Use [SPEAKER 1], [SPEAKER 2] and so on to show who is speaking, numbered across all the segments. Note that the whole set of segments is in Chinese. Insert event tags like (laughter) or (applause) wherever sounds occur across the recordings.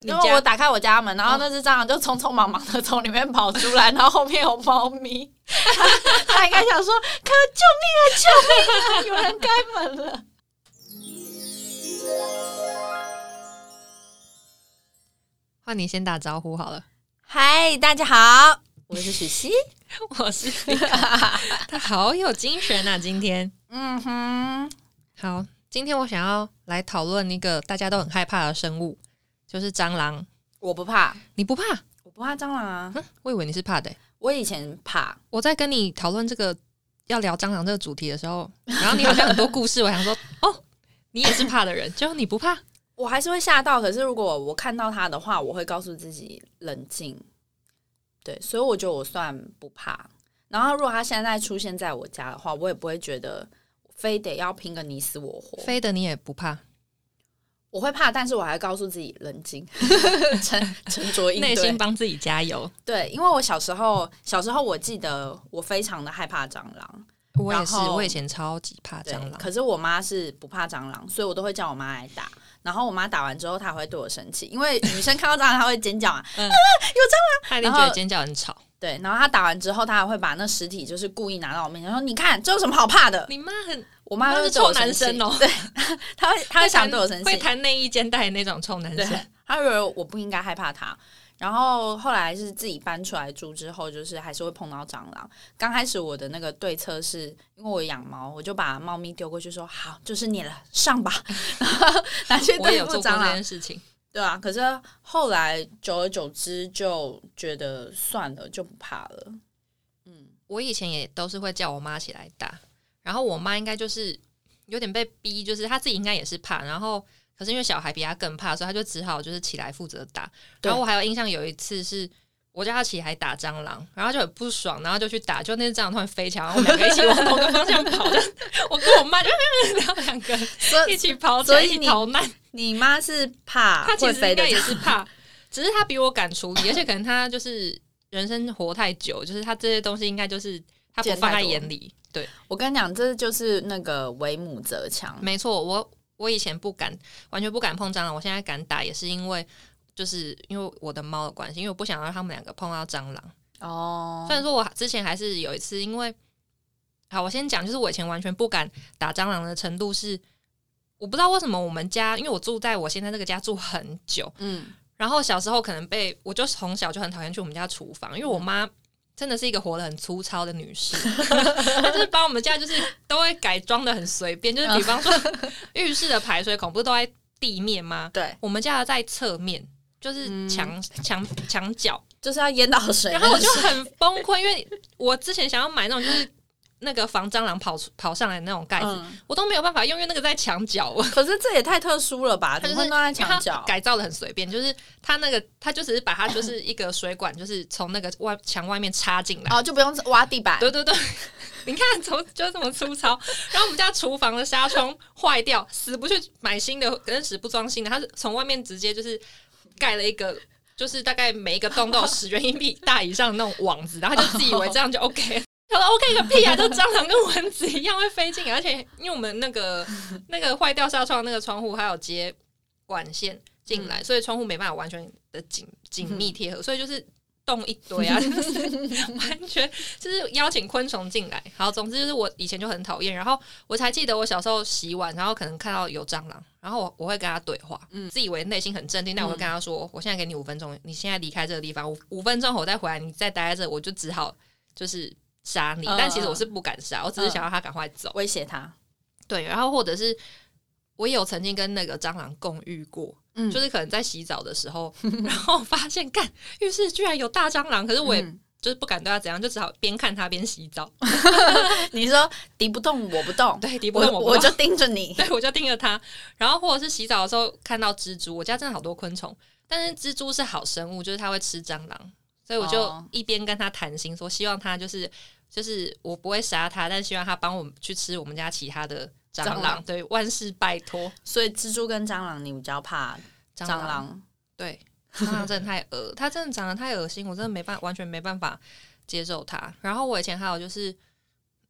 [SPEAKER 1] 因为我打开我家门，然后那只蟑螂就匆匆忙忙的从里面跑出来，然后后面有猫咪，(laughs) 它应该想说：“可救命啊，救命啊！有人开门了。”
[SPEAKER 2] 换你先打招呼好了。
[SPEAKER 1] 嗨，大家好，我是许熙，
[SPEAKER 2] 我是 (laughs) 他好有精神啊！今天，
[SPEAKER 1] 嗯哼，
[SPEAKER 2] 好，今天我想要来讨论一个大家都很害怕的生物。就是蟑螂，
[SPEAKER 1] 我不怕，
[SPEAKER 2] 你不怕？
[SPEAKER 1] 我不怕蟑螂啊！
[SPEAKER 2] 我以为你是怕的。
[SPEAKER 1] 我以前怕。
[SPEAKER 2] 我在跟你讨论这个要聊蟑螂这个主题的时候，然后你好像很多故事，(laughs) 我想说，哦，你也是怕的人，就你不怕？
[SPEAKER 1] 我还是会吓到，可是如果我看到它的话，我会告诉自己冷静。对，所以我觉得我算不怕。然后如果它现在出现在我家的话，我也不会觉得非得要拼个你死我活。
[SPEAKER 2] 非得你也不怕。
[SPEAKER 1] 我会怕，但是我还告诉自己冷静，(laughs) 沉沉着应对，
[SPEAKER 2] 内心帮自己加油。
[SPEAKER 1] 对，因为我小时候，小时候我记得我非常的害怕蟑螂，
[SPEAKER 2] 我也是，我以前超级怕蟑螂。
[SPEAKER 1] 可是我妈是不怕蟑螂，所以我都会叫我妈来打。然后我妈打完之后，她会对我生气，因为 (laughs) 女生看到蟑螂她会尖叫啊，(laughs) 有蟑螂，
[SPEAKER 2] 她一定觉得尖叫很吵。
[SPEAKER 1] 对，然后她打完之后，她还会把那尸体就是故意拿到我面前说：“你看，这有什么好怕的？”
[SPEAKER 2] 你妈很。
[SPEAKER 1] 我妈
[SPEAKER 2] 是臭男生哦，(laughs)
[SPEAKER 1] 对，她会她会想对我生气，
[SPEAKER 2] 会弹内衣肩带那种臭男生。
[SPEAKER 1] 她以为我不应该害怕他。然后后来是自己搬出来住之后，就是还是会碰到蟑螂。刚开始我的那个对策是因为我养猫，我就把猫咪丢过去说：“好，就是你了，上吧。”然后拿去对付蟑螂
[SPEAKER 2] 这件事情，
[SPEAKER 1] 对啊。可是后来久而久之就觉得算了，就不怕了。
[SPEAKER 2] 嗯，我以前也都是会叫我妈起来打。然后我妈应该就是有点被逼，就是她自己应该也是怕，然后可是因为小孩比他更怕，所以他就只好就是起来负责打。然后我还有印象有一次是我叫他起来打蟑螂，然后就很不爽，然后就去打，就那只蟑螂突然飞起来，然后我们两个一起往同个方向跑，(laughs) 就我跟我妈就然后两个一起跑，所以逃难。
[SPEAKER 1] 你妈是怕，
[SPEAKER 2] 她其实应该也是怕，只是她比我敢处理，而且可能她就是人生活太久，就是她这些东西应该就是她不放在眼里。对，
[SPEAKER 1] 我跟你讲，这就是那个为母则强。
[SPEAKER 2] 没错，我我以前不敢，完全不敢碰蟑螂，我现在敢打，也是因为就是因为我的猫的关系，因为我不想让他们两个碰到蟑螂。哦，虽然说我之前还是有一次，因为好，我先讲，就是我以前完全不敢打蟑螂的程度是，我不知道为什么我们家，因为我住在我现在这个家住很久，嗯，然后小时候可能被，我就从小就很讨厌去我们家厨房，因为我妈。真的是一个活得很粗糙的女士，(laughs) 她就是把我们家就是都会改装的很随便，就是比方说浴室的排水孔不是都在地面吗？
[SPEAKER 1] 对，
[SPEAKER 2] 我们家在侧面，就是墙墙墙角，
[SPEAKER 1] 就是要淹到水。
[SPEAKER 2] 然后我就很崩溃，因为我之前想要买那种就是。那个防蟑螂跑出跑上来那种盖子，我都没有办法用，因为那个在墙角。(laughs)
[SPEAKER 1] 可是这也太特殊了吧？它就是放在墙角，
[SPEAKER 2] 改造的很随便。就是它那个，它就只是把它就是一个水管，就是从那个外墙外面插进来，
[SPEAKER 1] 哦，就不用挖地板。
[SPEAKER 2] 对对对，(laughs) 你看，从就这么粗糙。然后我们家厨房的纱窗坏掉，死不去买新的，跟死不装新的。它是从外面直接就是盖了一个，就是大概每一个洞都有十元硬币大以上那种网子，然后就自以为这样就 OK。他说：“OK 个屁啊！就蟑螂跟蚊子一样会飞进，而且因为我们那个 (laughs) 那个坏掉纱窗那个窗户还有接管线进来，所以窗户没办法完全的紧紧密贴合，所以就是洞一堆啊，(laughs) 就是完全就是邀请昆虫进来。好，总之就是我以前就很讨厌，然后我才记得我小时候洗碗，然后可能看到有蟑螂，然后我我会跟他对话，嗯，自以为内心很镇定，但我会跟他说：我现在给你五分钟，你现在离开这个地方，五五分钟后我再回来，你再待在这，我就只好就是。”杀你，但其实我是不敢杀，我只是想要他赶快走，
[SPEAKER 1] 威胁他。
[SPEAKER 2] 对，然后或者是我也有曾经跟那个蟑螂共浴过，嗯，就是可能在洗澡的时候，然后发现干浴室居然有大蟑螂，可是我也就是不敢对他怎样，就只好边看他边洗澡。(laughs)
[SPEAKER 1] 你说敌不动我不动，
[SPEAKER 2] 对，敌不动我
[SPEAKER 1] 我就盯着你，(laughs)
[SPEAKER 2] 对，我就盯着他。然后或者是洗澡的时候看到蜘蛛，我家真的好多昆虫，但是蜘蛛是好生物，就是它会吃蟑螂。所以我就一边跟他谈心，说希望他就是就是我不会杀它，但希望它帮我们去吃我们家其他的蟑螂。对，万事拜托。
[SPEAKER 1] 所以蜘蛛跟蟑螂，你比较怕
[SPEAKER 2] 蟑
[SPEAKER 1] 螂？
[SPEAKER 2] 对，蟑螂真的太恶，它真的长得太恶心，我真的没办完全没办法接受它。然后我以前还有就是，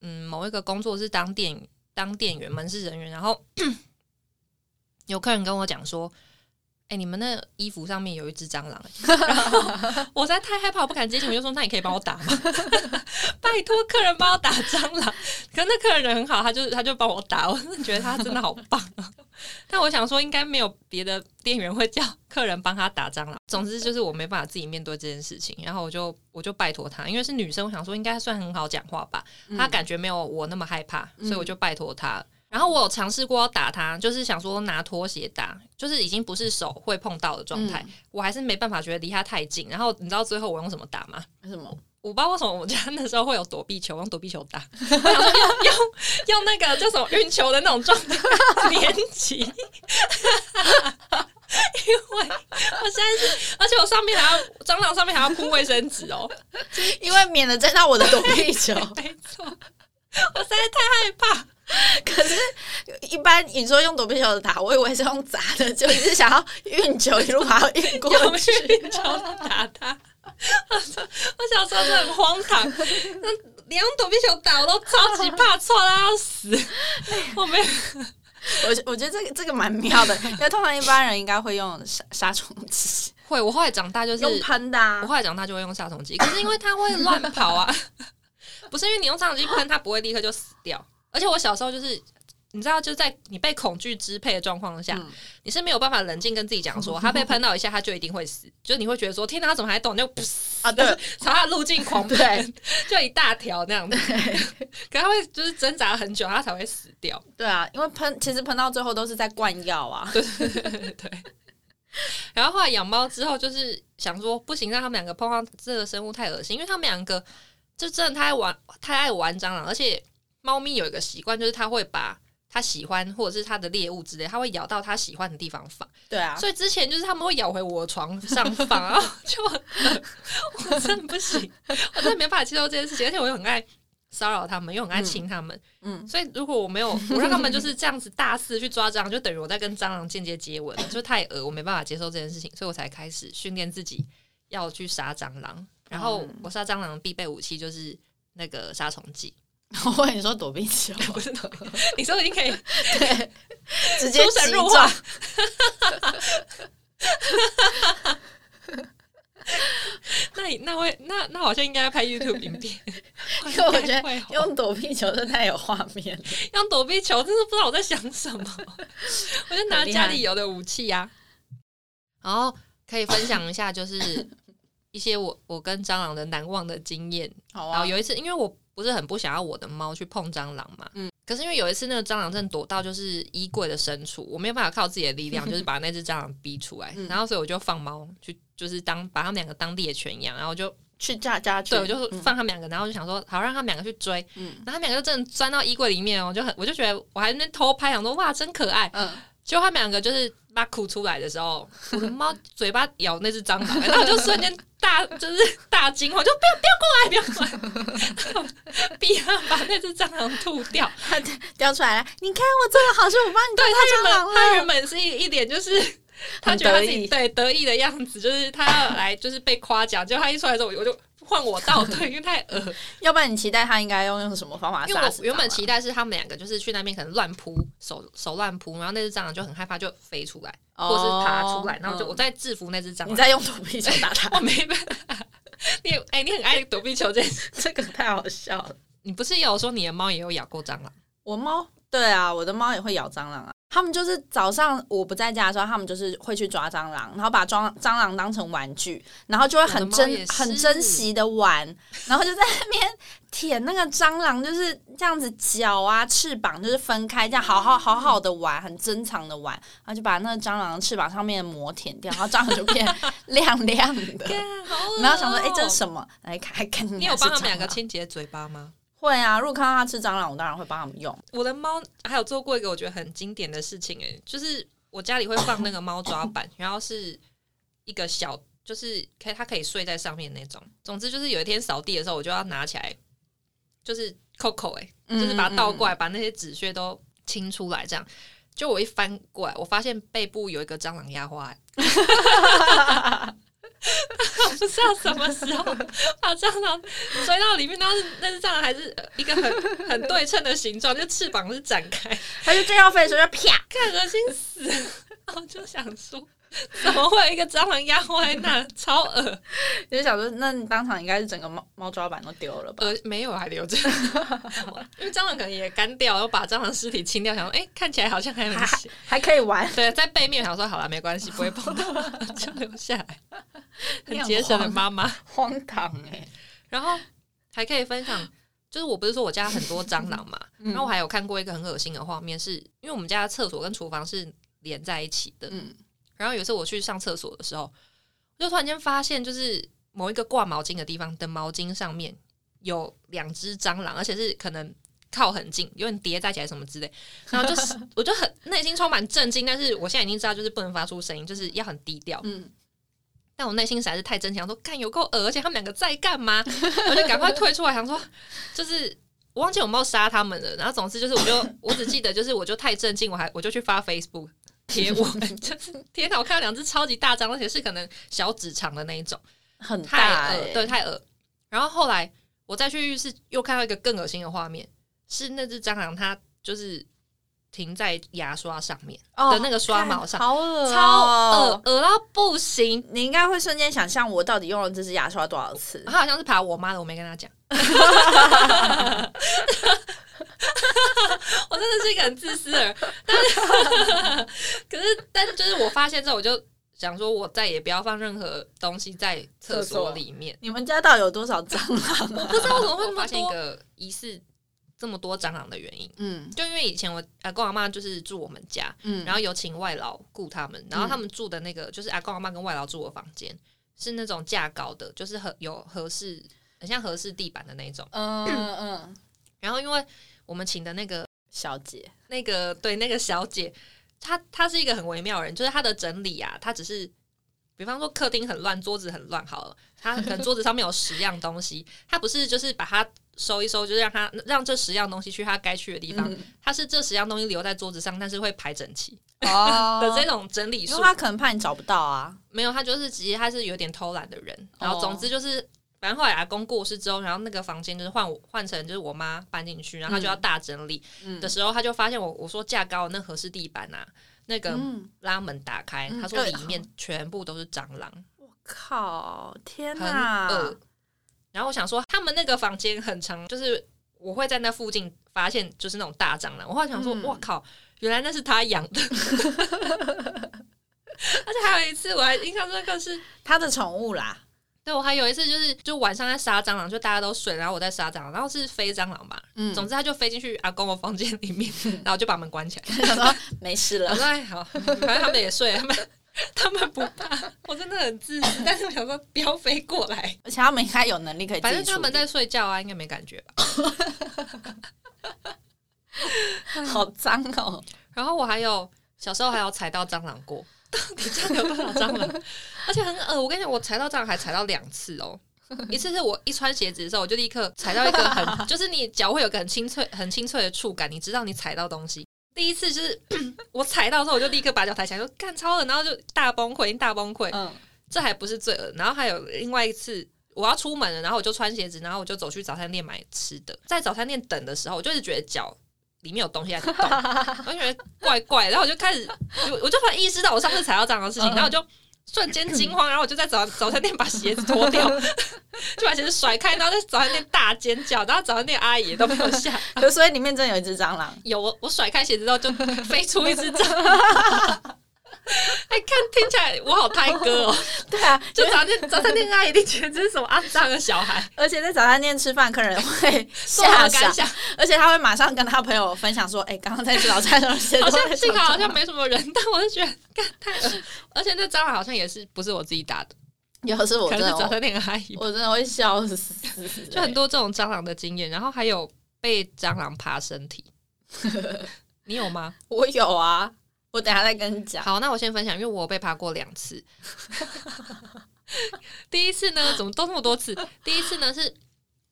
[SPEAKER 2] 嗯，某一个工作是当店当店员门市人员，然后 (clears throat) 有客人跟我讲说。哎、你们那衣服上面有一只蟑螂、欸，(laughs) 然后我实在太害怕，我不敢接近，我就说那你可以帮我打吗？(laughs) 拜托客人帮我打蟑螂。可是那客人人很好，他就他就帮我打，我真的觉得他真的好棒啊。(laughs) 但我想说，应该没有别的店员会叫客人帮他打蟑螂。总之就是我没办法自己面对这件事情，然后我就我就拜托他，因为是女生，我想说应该算很好讲话吧，他感觉没有我那么害怕，所以我就拜托他。然后我有尝试过要打他，就是想说拿拖鞋打，就是已经不是手会碰到的状态，我还是没办法觉得离他太近。然后你知道最后我用什么打吗？
[SPEAKER 1] 什么？
[SPEAKER 2] 我不知道为什么我家那时候会有躲避球，用躲避球打。(laughs) 我想说用用用那个叫什么运球的那种状态 (laughs) 连击，(laughs) 因为我现在是，而且我上面还要蟑螂上面还要铺卫生纸哦，
[SPEAKER 1] 因为免得沾到我的躲避球。
[SPEAKER 2] 没错，我实在太害怕。(laughs)
[SPEAKER 1] 可是，一般你说用躲避球打，我以为是用砸的，就你是想要运球一路把它运过去。
[SPEAKER 2] 运球打他。(laughs) 我小时候很荒唐，那连用躲避球打我都超级怕，错到要死。我没 (laughs) 有。
[SPEAKER 1] 我我觉得这个这个蛮妙的，因为通常一般人应该会用杀杀虫剂，
[SPEAKER 2] 会，我后来长大就是
[SPEAKER 1] 用喷的、啊
[SPEAKER 2] 我。后来长大就会用杀虫剂，可是因为它会乱跑啊，不是因为你用杀虫剂喷它不会立刻就死掉，而且我小时候就是。你知道，就在你被恐惧支配的状况下，
[SPEAKER 1] 嗯
[SPEAKER 2] 你是没有办法冷静跟自己讲说，他被喷到一下，他就一定会死。就是你会觉得说，天哪，他怎么还动？就噗
[SPEAKER 1] 啊，对，
[SPEAKER 2] 朝他的路径狂 (laughs) 喷，就一大条那样子。可他会就是挣扎很久，他才会死掉。
[SPEAKER 1] 对啊，因为喷其实喷到最后都是在灌药啊。
[SPEAKER 2] 对 (laughs) 对。然后后来养猫之后，就是想说不行，让他们两个碰到这个生物太恶心，因为他们两个就真的太爱玩，太爱玩蟑螂，而且猫咪有一个习惯，就是它会把它喜欢或者是它的猎物之类，它会咬到它喜欢的地方放。
[SPEAKER 1] 对啊，
[SPEAKER 2] 所以之前就是他们会咬回我的床上放，(laughs) 然后就我真的不行，我真的没办法接受这件事情，而且我又很爱骚扰他们，又很爱亲他们，
[SPEAKER 1] 嗯，
[SPEAKER 2] 所以如果我没有我让他们就是这样子大肆去抓蟑螂，就等于我在跟蟑螂间接接吻，就太恶，我没办法接受这件事情，所以我才开始训练自己要去杀蟑螂。然后
[SPEAKER 1] 嗯。
[SPEAKER 2] 我杀蟑螂必备武器就是那个杀虫剂，
[SPEAKER 1] 我跟你说躲避球，(laughs)
[SPEAKER 2] 不是你说已经可以
[SPEAKER 1] 对，直接
[SPEAKER 2] 出神入化。(laughs) 那你那会那那好像应该要拍 YouTube 影片，(laughs)
[SPEAKER 1] 因为我觉得用躲避球真的太有画面了。
[SPEAKER 2] 用躲避球，真是不知道我在想什么。我就拿家里有的武器呀、然后可以分享一下，就是一些我我跟蟑螂的难忘的经验。
[SPEAKER 1] 好啊
[SPEAKER 2] 然后，有一次，因为我不是很不想要我的猫去碰蟑螂嘛，
[SPEAKER 1] 嗯。
[SPEAKER 2] 可是因为有一次那个蟑螂正躲到就是衣柜的深处，我没有办法靠自己的力量，(laughs) 就是把那只蟑螂逼出来，
[SPEAKER 1] 嗯。
[SPEAKER 2] 然后所以我就放猫去，就是当把他们两个当猎犬养，然后就
[SPEAKER 1] 去家家去，
[SPEAKER 2] 对，我就
[SPEAKER 1] 嗯
[SPEAKER 2] 放他们两个，然后就想说好让他们两个去追，
[SPEAKER 1] 嗯。
[SPEAKER 2] 然后他们两个就真的钻到衣柜里面哦，我就很我就觉得我还在那边偷拍，想说哇真可爱，
[SPEAKER 1] 嗯，
[SPEAKER 2] 结果他们两个就是把哭出来的时候，我的猫嘴巴咬那只蟑螂，然后就瞬间大 (laughs) 就是大惊，我就不要不要过来，不要过来，(laughs) 逼他把那只蟑螂吐掉。
[SPEAKER 1] 它掉出来了。你看我做的好事，我帮你
[SPEAKER 2] 对
[SPEAKER 1] 抓
[SPEAKER 2] 他原本他原。本是一一脸就是。他觉得他自己对得意的样子，就是他要来就是被夸奖，结果他一出来之后，我就换我倒退，(laughs) 因为太恶
[SPEAKER 1] 要不然你期待他应该要用什么方法
[SPEAKER 2] 因为？我原本期，待是他们两个就是去那边可能乱扑手手乱扑，然后那只蟑螂就很害怕就飞出来，或者是爬出来，然后我就我在制服那只蟑螂。
[SPEAKER 1] 你在用躲避球打它 (laughs)
[SPEAKER 2] 我，没办法，(laughs) 你哎、你很爱躲避球这，
[SPEAKER 1] 这个太好笑了。
[SPEAKER 2] 你不是有说你的猫也有咬过蟑螂？
[SPEAKER 1] 我猫对啊，我的猫也会咬蟑螂啊。他们就是早上我不在家的时候，他们就是会去抓蟑螂，然后把蟑蟑螂当成玩具，然后就会很珍很珍惜的玩，然后就在那边舔那个蟑螂，就是这样子脚啊翅膀就是分开，这样好好好好的玩，很珍藏的玩，然后就把那个蟑螂翅膀上面的膜舔掉，然后蟑螂就变亮亮的。然后想说，哎、这是什么？来看，看
[SPEAKER 2] 你有帮他们两个？清洁嘴巴吗？
[SPEAKER 1] 会啊，如果看到它吃蟑螂，我当然会帮他们用。
[SPEAKER 2] 我的猫还有做过一个我觉得很经典的事情、哎，就是我家里会放那个猫抓板，(laughs) 然后是一个小，就是可以它可以睡在上面那种。总之就是有一天扫地的时候，我就要拿起来，就是扣扣，哎，就是把它倒过来，把那些纸屑都清出来，这样。就我一翻过来，我发现背部有一个蟑螂压花、哎 (laughs) 不知道什么时候把蟑螂追到里面，然后是那只蟑螂还是呃一个很很对称的形状，就翅膀是展开，
[SPEAKER 1] 它就正要飞的时候就啪，
[SPEAKER 2] 看恶心死了。(laughs) 然后就想说，(laughs) 怎么会有一个蟑螂压坏那？超恶。
[SPEAKER 1] 就想说，那你当场应该是整个猫猫抓板都丢了吧？
[SPEAKER 2] 呃，没有还留着，(laughs) 因为蟑螂可能也干掉，然后把蟑螂尸体清掉，想说哎、看起来好像还很
[SPEAKER 1] 还。还可以玩，
[SPEAKER 2] 对，在背面想说好了，没关系，不会碰到，就留下来，
[SPEAKER 1] 很
[SPEAKER 2] 很节省的妈妈。
[SPEAKER 1] 荒唐哎、
[SPEAKER 2] 然后还可以分享，就是我不是说我家很多蟑螂嘛，
[SPEAKER 1] 嗯。
[SPEAKER 2] 然后我还有看过一个很恶心的画面是，因为我们家的厕所跟厨房是连在一起的，
[SPEAKER 1] 嗯，
[SPEAKER 2] 然后有一次我去上厕所的时候，我就突然间发现，就是某一个挂毛巾的地方的毛巾上面有两只蟑螂，而且是可能靠很近，有点叠在一起来什么之类。然后就是 (laughs) 我就很内心充满震惊，但是我现在已经知道，就是不能发出声音，就是要很低调。
[SPEAKER 1] 嗯，
[SPEAKER 2] 但我内心实在是太真情，想说干有够恶，而且他们两个在干嘛？我就赶快退出来，想说就是。我忘记有没有杀他们了，然后总之就是，我就我只记得就是，我就太震惊，我还我就去发 Facebook 贴文，(laughs) 就是天哪！我看到两只超级大张，而且是可能小指长的那一种，
[SPEAKER 1] 很大
[SPEAKER 2] 太
[SPEAKER 1] 哎、
[SPEAKER 2] 恶，对，太恶。然后后来我再去浴室又看到一个更恶心的画面，是那只蟑螂它就是停在牙刷上面
[SPEAKER 1] 哦
[SPEAKER 2] 的那个刷毛上，
[SPEAKER 1] 好恶、哦，
[SPEAKER 2] 超恶，恶到不行。
[SPEAKER 1] 你应该会瞬间想象我到底用了这支牙刷多少次。
[SPEAKER 2] 它好像是爬我妈的，我没跟她讲。(laughs) (laughs) 我真的是一个很自私的人，但是 (laughs) 可是但是就是我发现之后，我就想说，我再也不要放任何东西在厕所里面。
[SPEAKER 1] 你们家到底有多少蟑螂啊？
[SPEAKER 2] 不知道为什么会那么
[SPEAKER 1] 发现一
[SPEAKER 2] 发现一个疑似这么多蟑螂的原因，
[SPEAKER 1] 嗯
[SPEAKER 2] 就因为以前我阿公阿妈就是住我们家，
[SPEAKER 1] 嗯
[SPEAKER 2] 然后有请外劳雇他们，然后他们住的那个就是阿公阿妈跟外劳住的房间是那种架高的，就是合有合适，很像合适地板的那种。
[SPEAKER 1] 嗯嗯，
[SPEAKER 2] 然后因为我们请的那个
[SPEAKER 1] 小姐，
[SPEAKER 2] 那个对那个小姐，她她是一个很微妙的人，就是她的整理啊，她只是。比方说客厅很乱，桌子很乱，好了，她可能桌子上面有十样东西，她不是就是把它收一收，就是让她让这十样东西去它该去的地方，
[SPEAKER 1] 嗯
[SPEAKER 2] 是这十样东西留在桌子上，但是会排整齐
[SPEAKER 1] 哦 (laughs)
[SPEAKER 2] 的这种整理术
[SPEAKER 1] 因为。他可能怕你找不到啊。
[SPEAKER 2] 没有，他就是直接他是有点偷懒的人。然后
[SPEAKER 1] 哦
[SPEAKER 2] 总之就是，反正后来阿公过世之后，然后那个房间就是换我换成就是我妈搬进去，然后他就要大整理
[SPEAKER 1] 嗯
[SPEAKER 2] 的时候，他就发现我我说架高的那合适地板啊，那个
[SPEAKER 1] 嗯，
[SPEAKER 2] 拉门打开，
[SPEAKER 1] 嗯
[SPEAKER 2] 他说里面全部都是蟑螂，我
[SPEAKER 1] 靠，天
[SPEAKER 2] 很
[SPEAKER 1] 哪！
[SPEAKER 2] 恶。然后我想说，他们那个房间很长，就是我会在那附近发现就是那种大蟑螂。我后来想说，
[SPEAKER 1] 嗯
[SPEAKER 2] 哇靠，原来那是他养的。(laughs) 而且还有一次，我还印象深刻是，
[SPEAKER 1] 他的宠物啦，
[SPEAKER 2] 对我还有一次就是就晚上在杀蟑螂，就大家都睡，然后我在杀蟑螂，然后是飞蟑螂嘛，
[SPEAKER 1] 嗯，
[SPEAKER 2] 总之他就飞进去阿公的房间里面，(laughs) 然后就把门关起来。(laughs)
[SPEAKER 1] 想说没事了，
[SPEAKER 2] 我说哎好，反正他们也睡了，他们他们不怕，我真的很自私，但是我想说不要飞过来，
[SPEAKER 1] 而且他们应该有能力可以
[SPEAKER 2] 反正他们在睡觉啊，应该没感觉吧。(laughs)
[SPEAKER 1] 好脏哦，
[SPEAKER 2] 然后我还有小时候还有踩到蟑螂过，(laughs) 到底家里有多少蟑螂？(laughs) 而且很恶，我跟你讲，我踩到蟑螂还踩到两次哦。一次是我一穿鞋子的时候，我就立刻踩到一个很，(laughs) 就是你脚会有个很清脆、很清脆的触感，你知道你踩到东西。第一次就是我踩到的时候，我就立刻把脚抬起来，说干超了，然后就大崩溃，大崩溃。
[SPEAKER 1] 嗯
[SPEAKER 2] 这还不是最恶，然后还有另外一次，我要出门了，然后我就穿鞋子，然后我就走去早餐店买吃的。在早餐店等的时候，我就是觉得脚里面有东西在动，(laughs) 我就觉得怪怪，然后我就开始，我我就突然意识到我上次踩到蟑螂的事情，
[SPEAKER 1] 嗯。
[SPEAKER 2] 然后我就瞬间惊慌，然后我就在早早餐店把鞋子脱掉，(laughs) 就把鞋子甩开，然后在早餐店大尖叫，然后早餐店阿姨也都没有下，(laughs)
[SPEAKER 1] 可所以里面真的有一只蟑螂，
[SPEAKER 2] 有我我甩开鞋子之后就飞出一只蟑螂。(laughs) 哎，看听起来我好胎哥哦！(laughs)
[SPEAKER 1] 对啊，
[SPEAKER 2] 就早餐早餐店阿姨一定觉得这是什么肮脏的小孩，
[SPEAKER 1] 而且在早餐店吃饭，客人会吓傻，
[SPEAKER 2] 感想？
[SPEAKER 1] 而且他会马上跟他朋友分享说：“哎、刚刚在吃早餐的时候，
[SPEAKER 2] 好像 (laughs) 幸好好像
[SPEAKER 1] 没
[SPEAKER 2] 没什么人，但我就觉得干太恶，而且那蟑螂好像也是不是我自己打的，
[SPEAKER 1] 有是我真的
[SPEAKER 2] 可能是早餐店阿姨，
[SPEAKER 1] 我真的会笑死，
[SPEAKER 2] 就很多这种蟑螂的经验，然后还有被蟑螂爬身体，你有吗？
[SPEAKER 1] 我有啊，我等下再跟你讲。
[SPEAKER 2] 好，那我先分享，因为我被爬过两次。(laughs) 第一次呢，怎么都那么多次？第一次呢是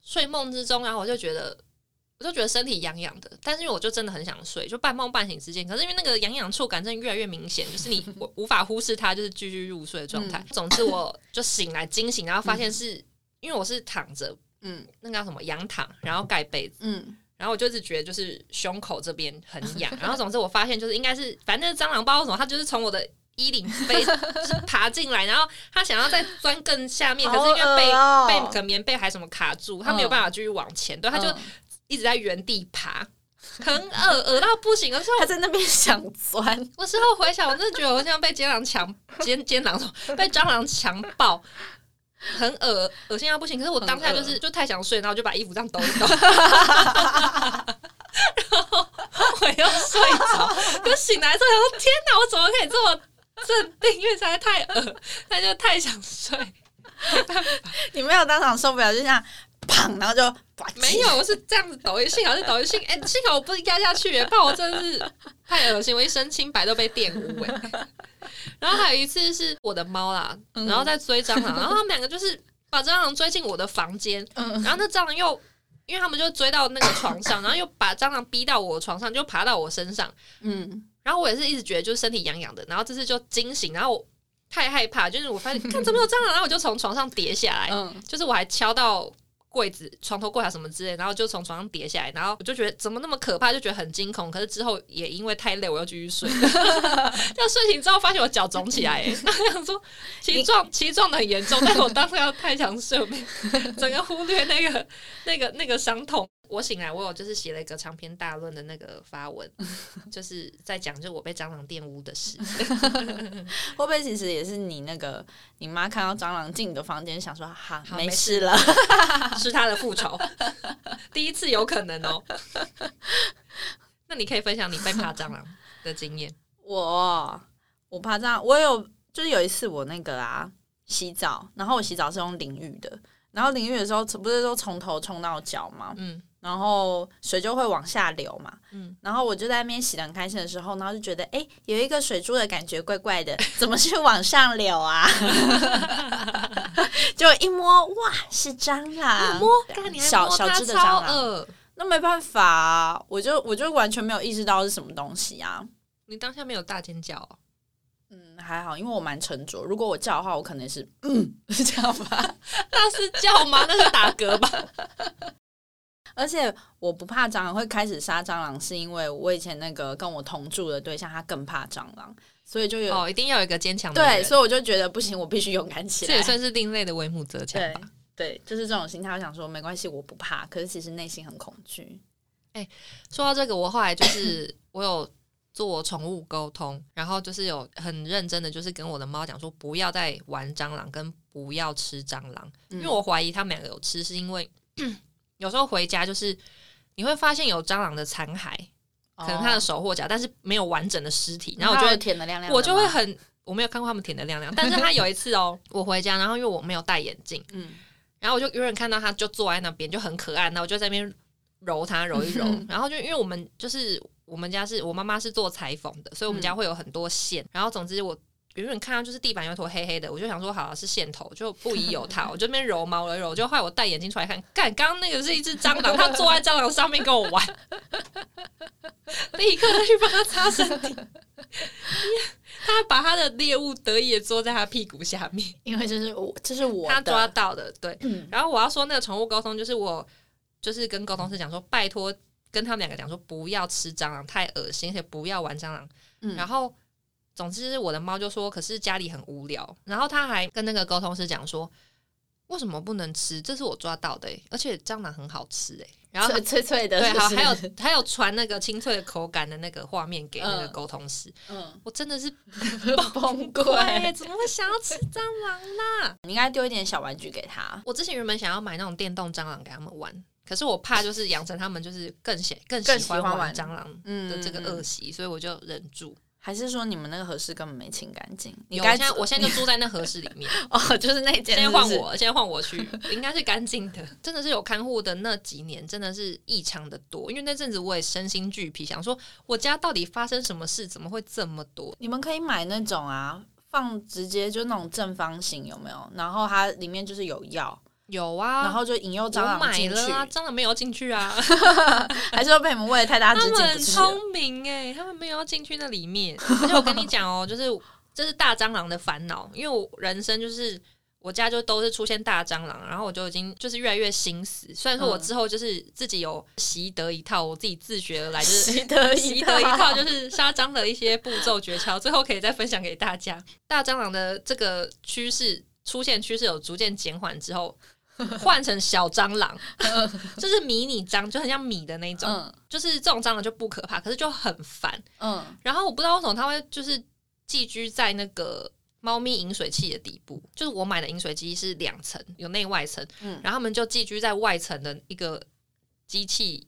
[SPEAKER 2] 睡梦之中，然后我就觉得，我就觉得身体痒痒的，但是因为我就真的很想睡，就半梦半醒之间，可是因为那个痒痒触感真的越来越明显，就是你我 (laughs) 无法忽视它，就是继续入睡的状态。总之，我就醒来惊醒，然后发现是、因为我是躺着，
[SPEAKER 1] 嗯
[SPEAKER 2] 那个叫什么仰躺，然后盖被子。
[SPEAKER 1] 嗯，
[SPEAKER 2] 然后我就一直觉得就是胸口这边很痒，然后总之我发现就是应该是反正蟑螂不知道什么，它就是从我的衣领飞，爬进来，然后它想要再钻更下面，可是因为被、被可能棉被还什么卡住，它没有办法继续往前，对，它就
[SPEAKER 1] 嗯
[SPEAKER 2] 一直在原地爬，很恶恶到不行。而且
[SPEAKER 1] 他在那边想钻，
[SPEAKER 2] 我事后回想，我真的觉得我像被蟑螂强奸蟑螂被蟑螂强暴。很恶恶心到不行，可是我当下就是就太想睡，然后我就把衣服这样抖一抖，(laughs) 然后我又睡着，就醒来之后想说：天哪，我怎么可以这么镇定？因为实在太恶，那就太想睡。
[SPEAKER 1] 你没有当场受不了，就这样砰，然后就
[SPEAKER 2] 没有，我是这样子抖一，幸好是抖一，幸哎、幸好我不是压下去耶，不然我真的是太恶心，我一身清白都被玷污哎。然后还有一次是我的猫啦，
[SPEAKER 1] 嗯。
[SPEAKER 2] 然后在追蟑螂，然后他们两个就是把蟑螂追进我的房间，
[SPEAKER 1] 嗯。
[SPEAKER 2] 然后那蟑螂又。因为他们就追到那个床上，然后又把蟑螂逼到我床上，就爬到我身上，
[SPEAKER 1] 嗯，
[SPEAKER 2] 然后我也是一直觉得就是身体痒痒的，然后这次就惊醒，然后我太害怕，就是我发现看怎么有蟑螂，然后我就从床上跌下来，
[SPEAKER 1] 嗯，
[SPEAKER 2] 就是我还敲到柜子、床头柜啊什么之类，然后就从床上跌下来，然后我就觉得怎么那么可怕，就觉得很惊恐。可是之后也因为太累，我又继续睡。(laughs) 这样睡醒之后，发现我脚肿起来，哎，然后想说其实撞其实撞的很严重，但是我当时要太强睡，整个忽略那个那个那个伤痛。我醒来，我有就是写了一个长篇大论的那个发文，(laughs) 就是在讲就我被蟑螂玷污的事。(laughs)
[SPEAKER 1] 会不会其实也是你那个你妈看到蟑螂进你的房间，想说哈没
[SPEAKER 2] 没事
[SPEAKER 1] 事了，
[SPEAKER 2] 是他的复仇，(laughs) 第一次有可能哦。那你可以分享你被爬蟑螂的经验。
[SPEAKER 1] 我我怕蟑螂，我有就是有一次我那个啊洗澡，然后我洗澡是用淋浴的，然后淋浴的时候不是都从头冲到脚吗？
[SPEAKER 2] 嗯
[SPEAKER 1] 然后水就会往下流嘛，
[SPEAKER 2] 嗯，
[SPEAKER 1] 然后我就在那边洗的很开心的时候，然后就觉得哎有一个水珠的感觉怪怪的，(laughs) 怎么是往上流啊？(laughs) 就一摸哇是蟑螂，
[SPEAKER 2] 摸，
[SPEAKER 1] 小小只的蟑螂，那没办法、啊，我就我就完全没有意识到是什么东西啊。
[SPEAKER 2] 你当下没有大尖叫哦、
[SPEAKER 1] 嗯，还好，因为我蛮沉着。如果我叫的话，我可能是嗯是 (laughs) 这样吧。
[SPEAKER 2] 那是叫吗？那是打嗝吧？
[SPEAKER 1] 而且我不怕蟑螂，会开始杀蟑螂，是因为我以前那个跟我同住的对象，他更怕蟑螂，所以就有、
[SPEAKER 2] 哦，一定要有一个坚强的
[SPEAKER 1] 对，所以我就觉得不行，我必须勇敢起来。
[SPEAKER 2] 这也算是另类的为母则强
[SPEAKER 1] 对
[SPEAKER 2] 吧。
[SPEAKER 1] 对，就是这种心态。我想说没关系，我不怕，可是其实内心很恐惧。
[SPEAKER 2] 哎说到这个，我后来就是我有做宠物沟通，然后就是有很认真的，就是跟我的猫讲说，不要再玩蟑螂，跟不要吃蟑螂，因为我怀疑他们两个有吃，是因为有时候回家就是你会发现有蟑螂的残骸，可能它的手或脚，但是没有完整的尸体，然后我就会
[SPEAKER 1] 舔的亮亮，
[SPEAKER 2] 我就会很。我没有看过他们舔的亮亮，但是他有一次哦，我回家，然后因为我没有戴眼镜，
[SPEAKER 1] 嗯
[SPEAKER 2] 然后我就远远看到他就坐在那边，就很可爱，那我就在那边揉它揉一揉，然后就因为我们就是我们家是我妈妈是做裁缝的，所以我们家会有很多线，然后总之我。远远看到就是地板有一坨黑黑的，我就想说好、是线头，就不宜有它，(laughs) 我就那边揉毛了揉，就后来我戴眼镜出来看，干，刚刚那个是一只蟑螂，它坐在蟑螂上面跟我玩，(laughs) 立刻再去帮它擦身体，(laughs) 他把他的猎物得意的坐在他屁股下面，
[SPEAKER 1] 因为这是我，这是我
[SPEAKER 2] 他抓到的，对。
[SPEAKER 1] 嗯。
[SPEAKER 2] 然后我要说那个宠物沟通，就是我就是跟沟通师讲说，拜托跟他们两个讲说，不要吃蟑螂，太恶心，而且不要玩蟑螂。
[SPEAKER 1] 嗯。
[SPEAKER 2] 然后总之我的猫就说，可是家里很无聊。然后他还跟那个沟通师讲说，为什么不能吃？这是我抓到的、欸，而且蟑螂很好吃哎、然后
[SPEAKER 1] 脆脆脆的，
[SPEAKER 2] 对，好，还有还有传那个清脆的口感的那个画面给那个
[SPEAKER 1] 嗯
[SPEAKER 2] 沟通师，
[SPEAKER 1] 嗯
[SPEAKER 2] 我真的是 (laughs)
[SPEAKER 1] 崩
[SPEAKER 2] 对，
[SPEAKER 1] 溃。
[SPEAKER 2] 怎么会想要吃蟑螂呢？
[SPEAKER 1] 你应该丢一点小玩具给他。
[SPEAKER 2] 我之前原本想要买那种电动蟑螂给他们玩，可是我怕就是养成他们就是更喜更
[SPEAKER 1] 更
[SPEAKER 2] 喜欢玩蟑螂
[SPEAKER 1] 嗯
[SPEAKER 2] 的这个
[SPEAKER 1] 嗯
[SPEAKER 2] 恶习，所以我就忍住。
[SPEAKER 1] 还是说你们那个合适根本没清干净？你该
[SPEAKER 2] 我现在我现在就住在那合适里面，(laughs)
[SPEAKER 1] 哦，就是那件，
[SPEAKER 2] 现在换我，现在换我去，(laughs) 应该是干净的。真的是有看护的那几年，真的是异常的多，因为那阵子我也身心俱疲，想说我家到底发生什么事，怎么会这么多？
[SPEAKER 1] 你们可以买那种啊，放直接就那种正方形有没有？然后它里面就是有药，
[SPEAKER 2] 有啊，
[SPEAKER 1] 然后就引诱蟑螂进去，
[SPEAKER 2] 了啊，蟑螂没有进去啊，(laughs)
[SPEAKER 1] 还是说被你们喂的太大只
[SPEAKER 2] 他们？很聪明哎，他们没有要进去那里面。而且我跟你讲哦，就是这是大蟑螂的烦恼，因为我人生就是我我家就都是出现大蟑螂，然后我就已经就是越来越心死。虽然说我之后就是自己有习得一套，我自己自学而来，就是
[SPEAKER 1] 习得
[SPEAKER 2] 习得一套，就是杀蟑的一些步骤诀窍，最后可以再分享给大家。大蟑螂的这个趋势出现趋势有逐渐减缓之后，(laughs) 换成小蟑螂，(laughs) 就是迷你蟑，就很像米的那种，
[SPEAKER 1] 嗯。
[SPEAKER 2] 就是这种蟑螂就不可怕，可是就很烦。
[SPEAKER 1] 嗯。
[SPEAKER 2] 然后我不知道为什么它会就是寄居在那个猫咪饮水器的底部，就是我买的饮水机是两层，有内外层，
[SPEAKER 1] 嗯。
[SPEAKER 2] 然后它们就寄居在外层的一个机器，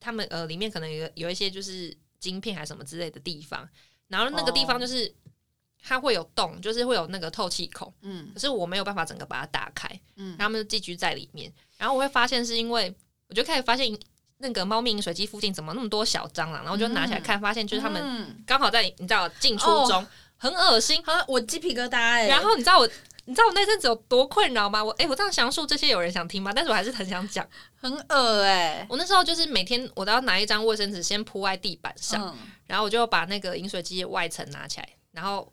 [SPEAKER 2] 它们呃里面可能有有一些就是晶片还是什么之类的地方，然后那个地方就是。它会有洞，就是会有那个透气孔，
[SPEAKER 1] 嗯
[SPEAKER 2] 可是我没有办法整个把它打开，
[SPEAKER 1] 嗯
[SPEAKER 2] 然后他们就寄居在里面。然后我会发现是因为，我就开始发现那个猫咪饮水机附近怎么那么多小蟑螂，然后我就拿起来看，发现就是它们
[SPEAKER 1] 嗯
[SPEAKER 2] 刚好在你知道进出中，很恶心。
[SPEAKER 1] 好像我鸡皮疙瘩哎，
[SPEAKER 2] 然后你知道我，你知道我那阵子有多困扰吗？我诶，我这样详述这些有人想听吗？但是我还是很想讲。
[SPEAKER 1] 很恶哎，
[SPEAKER 2] 我那时候就是每天我都要拿一张卫生纸先铺在地板上，
[SPEAKER 1] 嗯
[SPEAKER 2] 然后我就把那个饮水机的外层拿起来，然后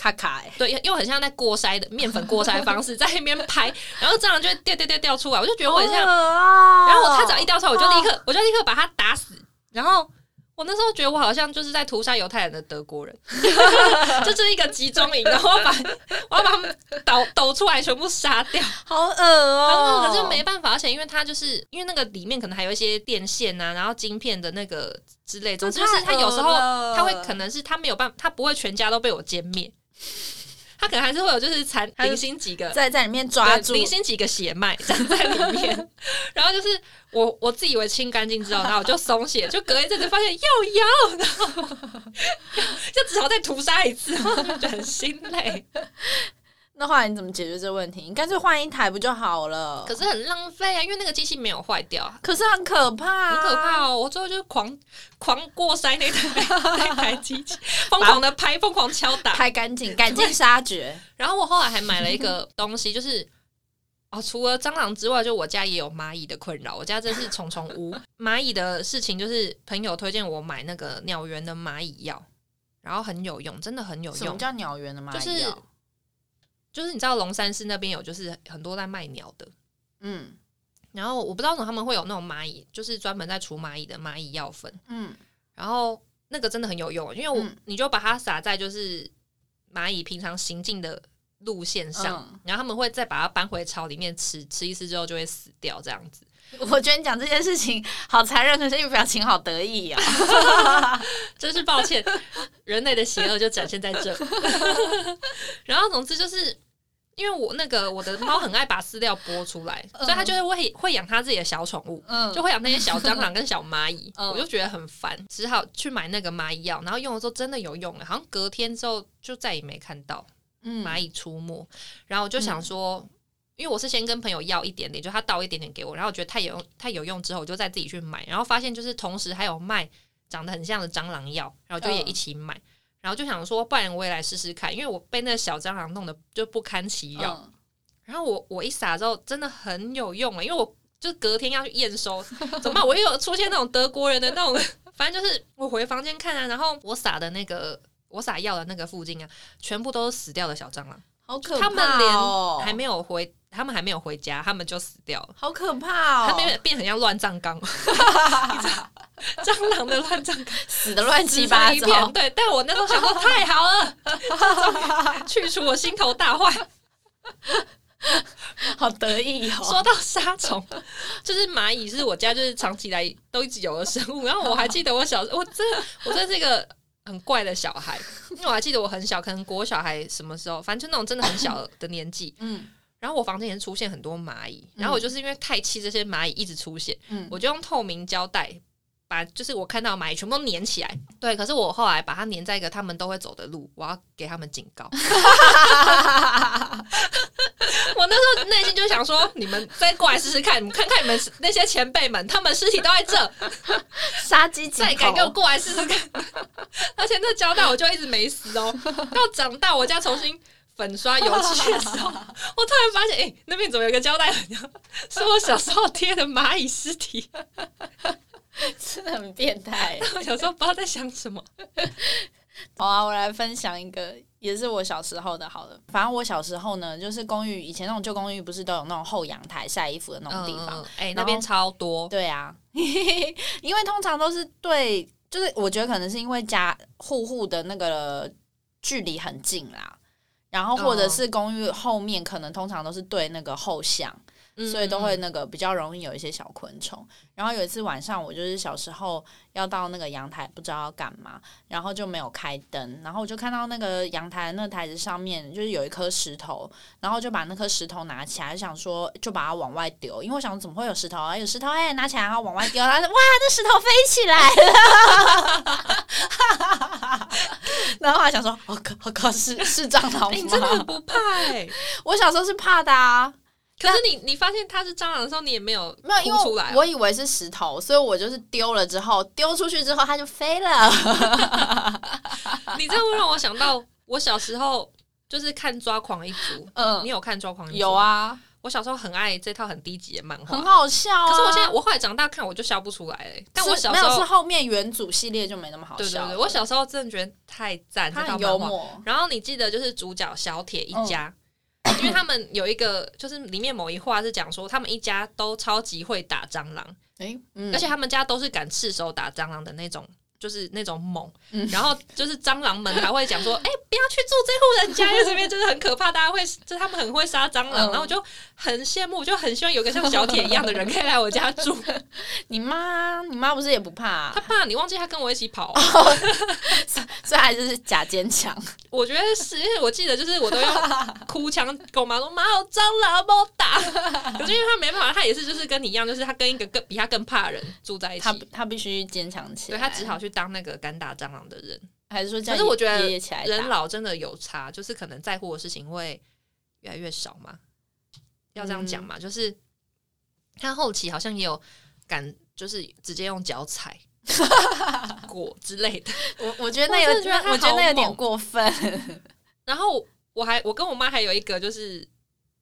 [SPEAKER 1] 卡卡哎，
[SPEAKER 2] 对，又很像在过筛的面粉过筛的方式 (laughs) 在那边拍，然后蟑螂就会掉掉掉掉出来，我就觉得我很像。然后我它只要一掉出来，我就立刻我就立刻把它打死。然后我那时候觉得我好像就是在屠杀犹太人的德国人，(laughs) 就是一个集中营，然后我把我要把他们抖抖出来，全部杀掉。
[SPEAKER 1] 好恶哦，
[SPEAKER 2] 可是没办法，而且因为它就是因为那个里面可能还有一些电线啊，然后晶片的那个之类，总之就是它有时候它会可能是它没有办法，它不会全家都被我歼灭。(laughs) 它可能还是会有，就是残零星几个
[SPEAKER 1] 在在里面抓住，
[SPEAKER 2] 零星几个血脉 (laughs) 长在里面，然后就是我我自以为清干净之后，然后我就松懈，就隔一阵子发现又有，然后就只好再屠杀一次，然 (laughs) 后就很心累，
[SPEAKER 1] 那后来你怎么解决这个问题？你干脆换一台不就好了？
[SPEAKER 2] 可是很浪费啊，因为那个机器没有坏掉，
[SPEAKER 1] 可是很可怕、
[SPEAKER 2] 很可怕哦！我最后就是狂狂过筛那台 (laughs) 那台机器，疯狂的拍，疯狂敲打，
[SPEAKER 1] 拍干净，赶尽杀绝。
[SPEAKER 2] 然后我后来还买了一个东西，就是哦，除了蟑螂之外，就我家也有蚂蚁的困扰。我家真是虫虫屋。(laughs) 蚂蚁的事情就是朋友推荐我买那个鸟园的蚂蚁药，然后很有用，真的很有用。
[SPEAKER 1] 什么叫鸟园的蚂蚁
[SPEAKER 2] 就是
[SPEAKER 1] 药
[SPEAKER 2] 就是你知道龙山寺那边有，就是很多在卖鸟的。
[SPEAKER 1] 嗯
[SPEAKER 2] 然后我不知道为什么他们会有那种蚂蚁，就是专门在除蚂蚁的蚂蚁药粉。
[SPEAKER 1] 嗯
[SPEAKER 2] 然后那个真的很有用，因为我、
[SPEAKER 1] 嗯
[SPEAKER 2] 你就把它撒在就是蚂蚁平常行进的路线上，
[SPEAKER 1] 嗯
[SPEAKER 2] 然后他们会再把它搬回巢里面吃，吃一次之后就会死掉，这样子。(laughs)
[SPEAKER 1] 我觉得你讲这件事情好残忍，可是你表情好得意啊！(laughs)
[SPEAKER 2] 真是抱歉，人类的邪恶就展现在这。(laughs) 然后总之就是。因为我那个我的猫很爱把饲料剥出来，
[SPEAKER 1] 嗯
[SPEAKER 2] 所以它就是会会养它自己的小宠物，
[SPEAKER 1] 嗯
[SPEAKER 2] 就会养那些小蟑螂跟小蚂蚁，
[SPEAKER 1] 嗯
[SPEAKER 2] 我就觉得很烦，只好去买那个蚂蚁药，然后用的时候真的有用了，好像隔天之后就再也没看到
[SPEAKER 1] 嗯
[SPEAKER 2] 蚂蚁出没，然后我就想说。因为我是先跟朋友要一点点，就他倒一点点给我，然后我觉得太有用太有用之后，我就再自己去买，然后发现就是同时还有卖长得很像的蟑螂药，然后就也
[SPEAKER 1] 嗯
[SPEAKER 2] 一起买，然后就想说，不然我也来试试看，因为我被那小蟑螂弄得就不堪其扰，
[SPEAKER 1] 嗯。
[SPEAKER 2] 然后我我一撒之后真的很有用啊，因为我就隔天要去验收，怎么办？我又有出现那种德国人的那种，反正就是我回房间看啊，然后我撒的那个我撒药的那个附近啊，全部都是死掉的小蟑螂，
[SPEAKER 1] 好可怕、哦！
[SPEAKER 2] 他们连还没有回，他们还没有回家，他们就死掉了。
[SPEAKER 1] 好可怕哦！
[SPEAKER 2] 他们变成像乱葬岗，(laughs) 蟑螂的乱葬岗，(laughs)
[SPEAKER 1] 死的乱七八糟，
[SPEAKER 2] 对，但我那时候想说太好了，去除我心头大患。(laughs)
[SPEAKER 1] 好得意哦
[SPEAKER 2] 说
[SPEAKER 1] 哦！
[SPEAKER 2] 到杀虫，就是蚂蚁是我家就是长期以来都一直有的生物。然后我还记得我小时候，我真的我真的是一个很怪的小孩，因为我还记得我很小，可能国小孩什么时候，反正就那种真的很小的年纪。
[SPEAKER 1] 嗯。(clears throat)
[SPEAKER 2] 然后我房间也出现很多蚂蚁，然后我就是因为太气这些蚂蚁一直出现，
[SPEAKER 1] 嗯，
[SPEAKER 2] 我就用透明胶带把就是我看到的蚂蚁全部都粘起来。对，可是我后来把它粘在一个他们都会走的路，我要给他们警告。(laughs) 我那时候内心就想说，你们再过来试试看，你们看看你们那些前辈们，他们尸体都在这，(laughs)
[SPEAKER 1] 杀鸡儆
[SPEAKER 2] 再敢给我
[SPEAKER 1] 猴，
[SPEAKER 2] 过来试试看。(laughs) 而且那胶带我就一直没撕哦，到长大我家重新。粉刷油漆的时候，我突然发现，哎、那边怎么有个胶带？是我小时候贴的蚂蚁尸体。(laughs)
[SPEAKER 1] 真的很变态。(laughs)
[SPEAKER 2] 我小时候不知道在想什么。(laughs)
[SPEAKER 1] 好啊，我来分享一个，也是我小时候的。好了，反正我小时候呢，就是公寓以前那种旧公寓，不是都有那种后阳台晒衣服的那种地方？
[SPEAKER 2] 哎、那边超多。
[SPEAKER 1] 对啊，因为通常都是对，就是我觉得可能是因为家户户的那个距离很近啦，然后或者是公寓后面可能通常都是对那个后巷。所以都会那个比较容易有一些小昆虫。然后有一次晚上，我就是小时候要到那个阳台，不知道要干嘛，然后就没有开灯，然后我就看到那个阳台那台子上面就是有一颗石头，然后就把那颗石头拿起来，想说就把它往外丢，因为我想怎么会有石头啊？有石头哎，拿起来然后往外丢，然后哇，那石头飞起来了，(laughs) 然后还想说，我靠，我靠，是是蟑螂吗？
[SPEAKER 2] 你真的很不怕哎！
[SPEAKER 1] 我小时候是怕的啊。
[SPEAKER 2] 可是你你发现它是蟑螂的时候，你也没有
[SPEAKER 1] 没有因
[SPEAKER 2] 出来，
[SPEAKER 1] 我以为是石头，所以我就是丢了之后丢出去之后它就飞了。(laughs)
[SPEAKER 2] 你这会让我想到我小时候就是看《抓狂一族》，嗯，你有看《抓狂一族》？
[SPEAKER 1] 有啊，
[SPEAKER 2] 我小时候很爱这套很低级的漫画，
[SPEAKER 1] 很好笑啊。
[SPEAKER 2] 可是我现在我后来长大看我就笑不出来哎，但我小时候
[SPEAKER 1] 是后面原祖系列就没那么好笑。
[SPEAKER 2] 对对对，我小时候真的觉得太赞，
[SPEAKER 1] 它很幽默。
[SPEAKER 2] 然后你记得就是主角小铁一家。因为他们有一个，就是里面某一话是讲说，他们一家都超级会打蟑螂，哎，而且他们家都是敢赤手打蟑螂的那种。就是那种猛，然后就是蟑螂们还会讲说：“ (laughs) 哎，不要去住这户人家，因为这边真的很可怕，大家会，就他们很会杀蟑螂。”然后我就很羡慕，我就很希望有个像小铁一样的人可以来我家住。(laughs)
[SPEAKER 1] 你妈，你妈不是也不怕？
[SPEAKER 2] 她怕，你忘记她跟我一起跑，(laughs)
[SPEAKER 1] 所以还是假坚强。
[SPEAKER 2] 我觉得是，因为我记得就是我都要哭腔跟我妈说：“妈，有蟑螂，帮我打。”可是因为她没办法，她也是就是跟你一样，就是她跟一个更比她更怕的人住在一起，
[SPEAKER 1] 她她必须坚强起
[SPEAKER 2] 来，对她只好去。当那个敢打蟑螂的人，
[SPEAKER 1] 还是说？
[SPEAKER 2] 可是我觉得人老真的有差，就是可能在乎的事情会越来越少嘛。要这样讲嘛，就是他后期好像也有敢，就是直接用脚踩 (laughs) 果之类的。
[SPEAKER 1] 我我觉得那有，我觉得那有点过分。(laughs)
[SPEAKER 2] 然后我还我跟我妈还有一个就是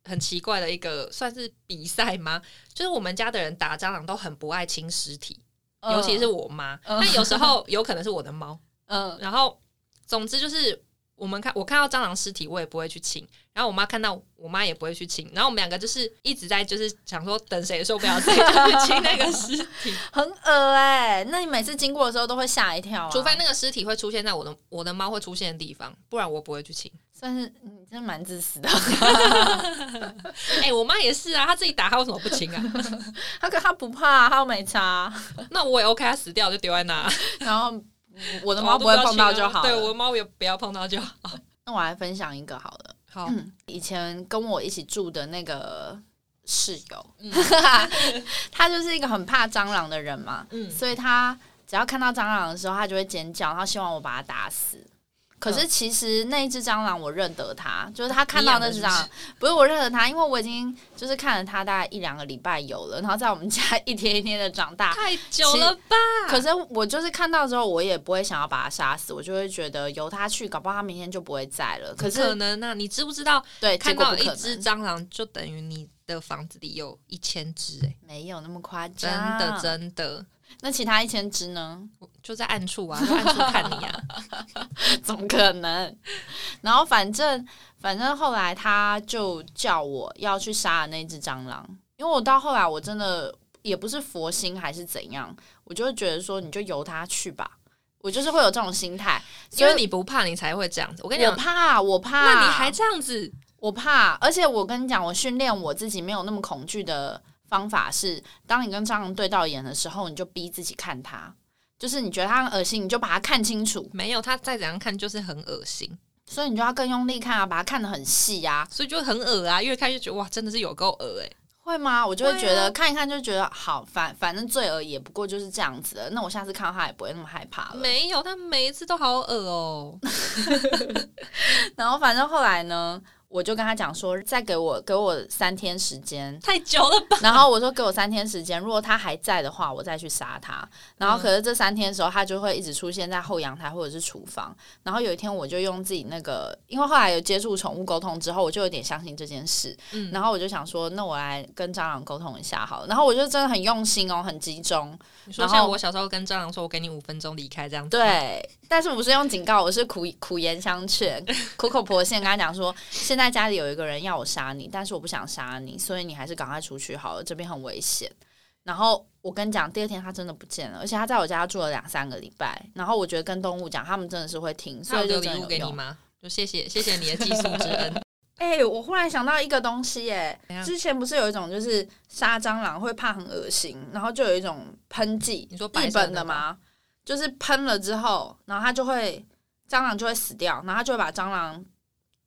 [SPEAKER 2] 很奇怪的一个算是比赛吗？就是我们家的人打蟑螂都很不爱清尸体。尤其是我妈，但有时候有可能是我的猫。(laughs) 嗯，然后总之就是我们看我看到蟑螂尸体，我也不会去亲。然后我妈看到我妈也不会去亲。然后我们两个就是一直在就是想说，等谁受不了谁 (laughs) 就去亲那个尸体，
[SPEAKER 1] 很恶哎。那你每次经过的时候都会吓一跳，
[SPEAKER 2] 除非那个尸体会出现在我的我的猫会出现的地方，不然我不会去亲。
[SPEAKER 1] 算是你真的蛮自私的。(laughs)
[SPEAKER 2] 哎，我妈也是啊，她自己打，她为什么不亲啊？(laughs)
[SPEAKER 1] 她可她不怕，她又没擦。
[SPEAKER 2] 那我也 OK，她死掉就丢在那，
[SPEAKER 1] 然后我的猫不会碰到就好。
[SPEAKER 2] 对，我的猫也不要碰到就好。(laughs)
[SPEAKER 1] 那我来分享一个好了。
[SPEAKER 2] 好，
[SPEAKER 1] 以前跟我一起住的那个室友，(laughs) 他就是一个很怕蟑螂的人嘛。嗯，所以他只要看到蟑螂的时候，他就会尖叫，他希望我把它打死。可是其实那一只蟑螂我认得它，就是它看到那只蟑螂，不是我认得它，因为我已经就是看了它大概一两个礼拜有了，然后在我们家一天一天的长大，
[SPEAKER 2] 太久了吧？
[SPEAKER 1] 可是我就是看到之后，我也不会想要把它杀死，我就会觉得由它去，搞不好它明天就不会在了。可是
[SPEAKER 2] 可能呢？你知不知道？
[SPEAKER 1] 对，
[SPEAKER 2] 看到一只蟑螂就等于你的房子里有一千只，哎，
[SPEAKER 1] 没有那么夸张，
[SPEAKER 2] 真的真的。
[SPEAKER 1] 那其他一千只呢？
[SPEAKER 2] 就在暗处啊，暗处看你啊，(laughs)
[SPEAKER 1] 怎么可能？然后反正反正后来他就叫我要去杀那只蟑螂，因为我到后来我真的也不是佛心还是怎样，我就会觉得说你就由他去吧，我就是会有这种心态，
[SPEAKER 2] 因为你不怕你才会这样子。我跟你讲，
[SPEAKER 1] 我怕，我怕，
[SPEAKER 2] 那你还这样子，
[SPEAKER 1] 我怕，而且我跟你讲，我训练我自己没有那么恐惧的。方法是，当你跟蟑螂对到眼的时候，你就逼自己看它，就是你觉得它很恶心，你就把它看清楚。
[SPEAKER 2] 没有，它再怎样看就是很恶心，
[SPEAKER 1] 所以你就要更用力看啊，把它看得很细啊，
[SPEAKER 2] 所以就很恶啊，越看越觉得哇，真的是有够恶哎。
[SPEAKER 1] 会吗？我就会觉得看一看就觉得好，反反正罪恶也不过就是这样子的。那我下次看到它也不会那么害怕了。
[SPEAKER 2] 没有，它每一次都好恶哦。(laughs)
[SPEAKER 1] 然后反正后来呢，我就跟他讲说，再给我给我三天时间，
[SPEAKER 2] 太久了吧？
[SPEAKER 1] 然后我说给我三天时间，如果他还在的话，我再去杀他。然后可是这三天的时候，他就会一直出现在后阳台或者是厨房。然后有一天，我就用自己那个，因为后来有接触宠物沟通之后，我就有点相信这件事。
[SPEAKER 2] 嗯
[SPEAKER 1] 然后我就想说，那我来跟蟑螂沟通一下好了。然后我就真的很用心哦，很集中。
[SPEAKER 2] 你说
[SPEAKER 1] 然后
[SPEAKER 2] 像我小时候跟蟑螂说，我给你五分钟离开这样子，，
[SPEAKER 1] 对，但是我不是用警告，我是苦苦言相劝，苦口婆心跟他讲说，现 (laughs) 在家里有一个人要我杀你，但是我不想杀你，所以你还是赶快出去好了，这边很危险。然后我跟你讲，第二天他真的不见了，而且他在我家住了两三个礼拜。然后我觉得跟动物讲，他们真的是会听，所以就
[SPEAKER 2] 礼物。给你吗？就谢谢谢谢你的寄宿之恩。(laughs)
[SPEAKER 1] 哎、我忽然想到一个东西、耶
[SPEAKER 2] 怎样
[SPEAKER 1] 之前不是有一种就是杀蟑螂会怕很恶心，然后就有一种喷剂，
[SPEAKER 2] 你说白
[SPEAKER 1] 本的吗？就是喷了之后，然后它就会蟑螂就会死掉，然后它就会把蟑螂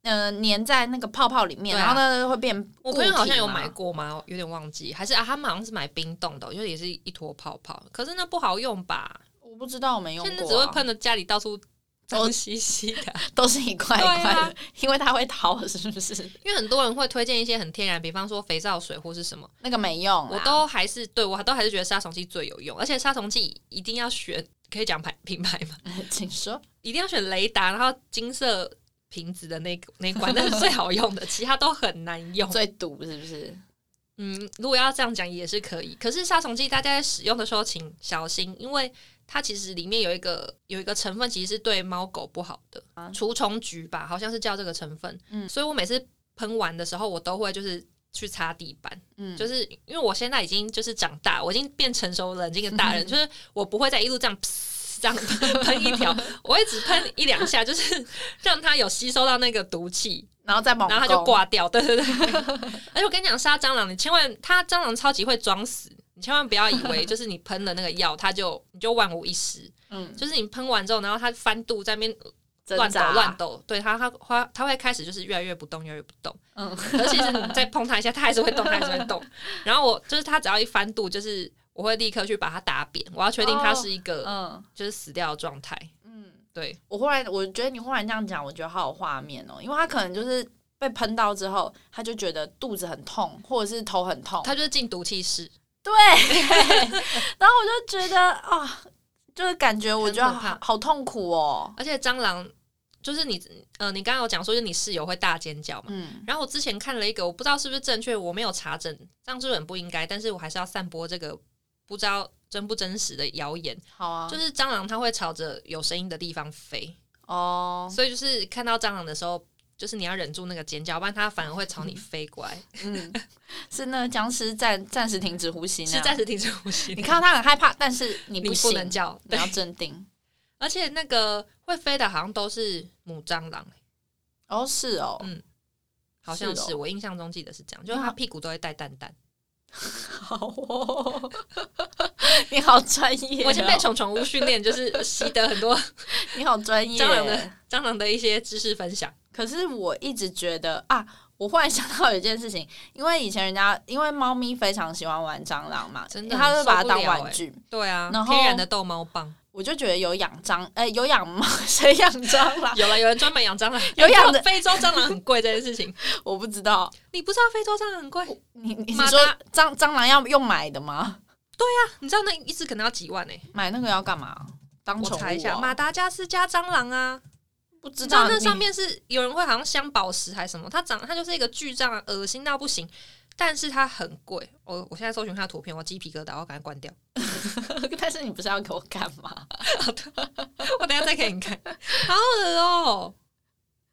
[SPEAKER 1] 呃粘在那个泡泡里面，
[SPEAKER 2] 啊
[SPEAKER 1] 然后呢会变
[SPEAKER 2] 我朋友好像有买过吗？有点忘记，还是啊，他们好像是买冰冻的，因为也是一坨泡泡，可是那不好用吧？
[SPEAKER 1] 我不知道，我没用过、
[SPEAKER 2] 现在只会
[SPEAKER 1] 啊，
[SPEAKER 2] 喷的家里到处 (laughs) 脏兮兮的。(laughs)
[SPEAKER 1] 都是一块一块的，
[SPEAKER 2] 啊
[SPEAKER 1] 因为它会逃，是不是？
[SPEAKER 2] 因为很多人会推荐一些很天然，比方说肥皂水或是什么，
[SPEAKER 1] 那个没用啦，
[SPEAKER 2] 我都还是对我都还是觉得杀虫剂最有用，而且杀虫剂一定要选，可以讲牌品牌吗？(laughs)
[SPEAKER 1] 请说。
[SPEAKER 2] 一定要选雷达，然后金色瓶子的那个 (laughs) 那一罐，那是最好用的，其他都很难用。(laughs)
[SPEAKER 1] 最毒是不是？
[SPEAKER 2] 嗯，如果要这样讲也是可以，可是杀虫剂大家在使用的时候请小心，因为它其实里面有一个有一个成分，其实是对猫狗不好的
[SPEAKER 1] 啊，
[SPEAKER 2] 除虫菊吧，好像是叫这个成分。
[SPEAKER 1] 嗯
[SPEAKER 2] 所以我每次喷完的时候，我都会就是去擦地板，
[SPEAKER 1] 嗯，
[SPEAKER 2] 就是因为我现在已经就是长大，我已经变成熟冷静的大人，(laughs) 就是我不会再一路这样。这样喷一条，(laughs) 我会只喷一两下，就是让它有吸收到那个毒气，
[SPEAKER 1] 然后再猛，
[SPEAKER 2] 然后它就挂掉。对对对，而且我跟你讲，杀蟑螂，你千万它蟑螂超级会装死，你千万不要以为 (laughs) 就是你喷了那个药，它就你就万无一失。
[SPEAKER 1] 嗯，
[SPEAKER 2] 就是你喷完之后，然后它翻肚在那边乱抖乱，抖，对它它它它会开始就是越来越不动，越来越不动。
[SPEAKER 1] 嗯，
[SPEAKER 2] 可是其实你再碰它一下，它还是会动，它还是会动。(laughs) 然后我就是它只要一翻肚，就是我会立刻去把它打扁，我要确定它是一个、
[SPEAKER 1] 嗯
[SPEAKER 2] 就是死掉的状态。
[SPEAKER 1] 嗯。
[SPEAKER 2] 对，
[SPEAKER 1] 我忽然我觉得你忽然这样讲，我觉得好有画面哦，因为他可能就是被喷到之后，他就觉得肚子很痛，或者是头很痛，
[SPEAKER 2] 它就是进毒气室，
[SPEAKER 1] 对，(laughs) 然后我就觉得啊，就是感觉我觉得好好痛苦哦，
[SPEAKER 2] 而且蟑螂就是你呃，你刚刚有讲说，就是你室友会大尖叫嘛。
[SPEAKER 1] 嗯
[SPEAKER 2] 然后我之前看了一个，我不知道是不是正确，我没有查证，这样是很不应该，但是我还是要散播这个不知道真不真实的谣言。
[SPEAKER 1] 好啊，
[SPEAKER 2] 就是蟑螂它会朝着有声音的地方飞，
[SPEAKER 1] 哦，
[SPEAKER 2] 所以就是看到蟑螂的时候，就是你要忍住那个尖叫，不然它反而会朝你飞过来，
[SPEAKER 1] 嗯，是那个僵尸暂暂时停止呼吸
[SPEAKER 2] 是暂时停止呼吸。
[SPEAKER 1] 你看到它很害怕，但是你
[SPEAKER 2] 你不，能叫，
[SPEAKER 1] 你要，镇定。
[SPEAKER 2] 而且那个会飞的好像都是母蟑螂，
[SPEAKER 1] 哦，是哦，
[SPEAKER 2] 嗯好像是
[SPEAKER 1] 是哦
[SPEAKER 2] 我印象中记得是这样，就是它屁股都会带蛋蛋。(laughs)
[SPEAKER 1] 好哦，(laughs) 你好专业哦、
[SPEAKER 2] 我已经被虫虫屋训练，就是习得很多 (laughs)
[SPEAKER 1] 你好专业。
[SPEAKER 2] 蟑螂的蟑螂的一些知识分享。
[SPEAKER 1] 可是我一直觉得啊，我忽然想到有一件事情，因为以前人家因为猫咪非常喜欢玩蟑螂嘛，
[SPEAKER 2] 真的
[SPEAKER 1] 它会把它当玩具。
[SPEAKER 2] 对啊
[SPEAKER 1] 然，后
[SPEAKER 2] 天然的逗猫棒。
[SPEAKER 1] 我就觉得有养蟑，哎、有养猫，(laughs) 谁养蟑螂？
[SPEAKER 2] 有了，有人专门养蟑螂，
[SPEAKER 1] 有养
[SPEAKER 2] 非洲蟑螂很贵这件事情，(laughs)
[SPEAKER 1] 我不知道。
[SPEAKER 2] 你不知道非洲蟑螂很贵？
[SPEAKER 1] 你你说蟑蟑螂要用买的吗？
[SPEAKER 2] 对啊你知道那一只可能要几万呢、
[SPEAKER 1] 买那个要干嘛？当宠物、
[SPEAKER 2] 我查一下，
[SPEAKER 1] 哦？
[SPEAKER 2] 马达加斯加蟑螂啊，
[SPEAKER 1] 不知
[SPEAKER 2] 道那上面是有人会好像镶宝石还是什么，它长它就是一个巨蟑螂，恶心到不行，但是它很贵。我我现在搜寻它的图片，我鸡皮疙瘩，我赶快关掉，(laughs)
[SPEAKER 1] 但是你不是要给我干嘛？(laughs)
[SPEAKER 2] 我等下再给你看，好恶哦、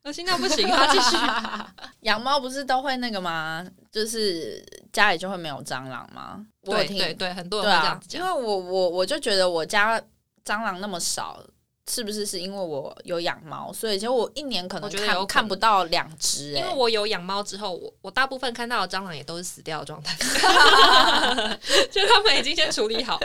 [SPEAKER 2] 恶心到不行，它继续。(laughs)
[SPEAKER 1] 养猫不是都会那个吗？就是家里就会没有蟑螂吗？
[SPEAKER 2] 对对对，很多人会这样子，讲。
[SPEAKER 1] 因为我我我就觉得我家蟑螂那么少，是不是是因为我有养猫，所以其实我一年可能看看不到两只、
[SPEAKER 2] 因为
[SPEAKER 1] 哎，
[SPEAKER 2] 我有养猫之后，我我大部分看到的蟑螂也都是死掉的状态，(laughs) 就他们已经先处理好。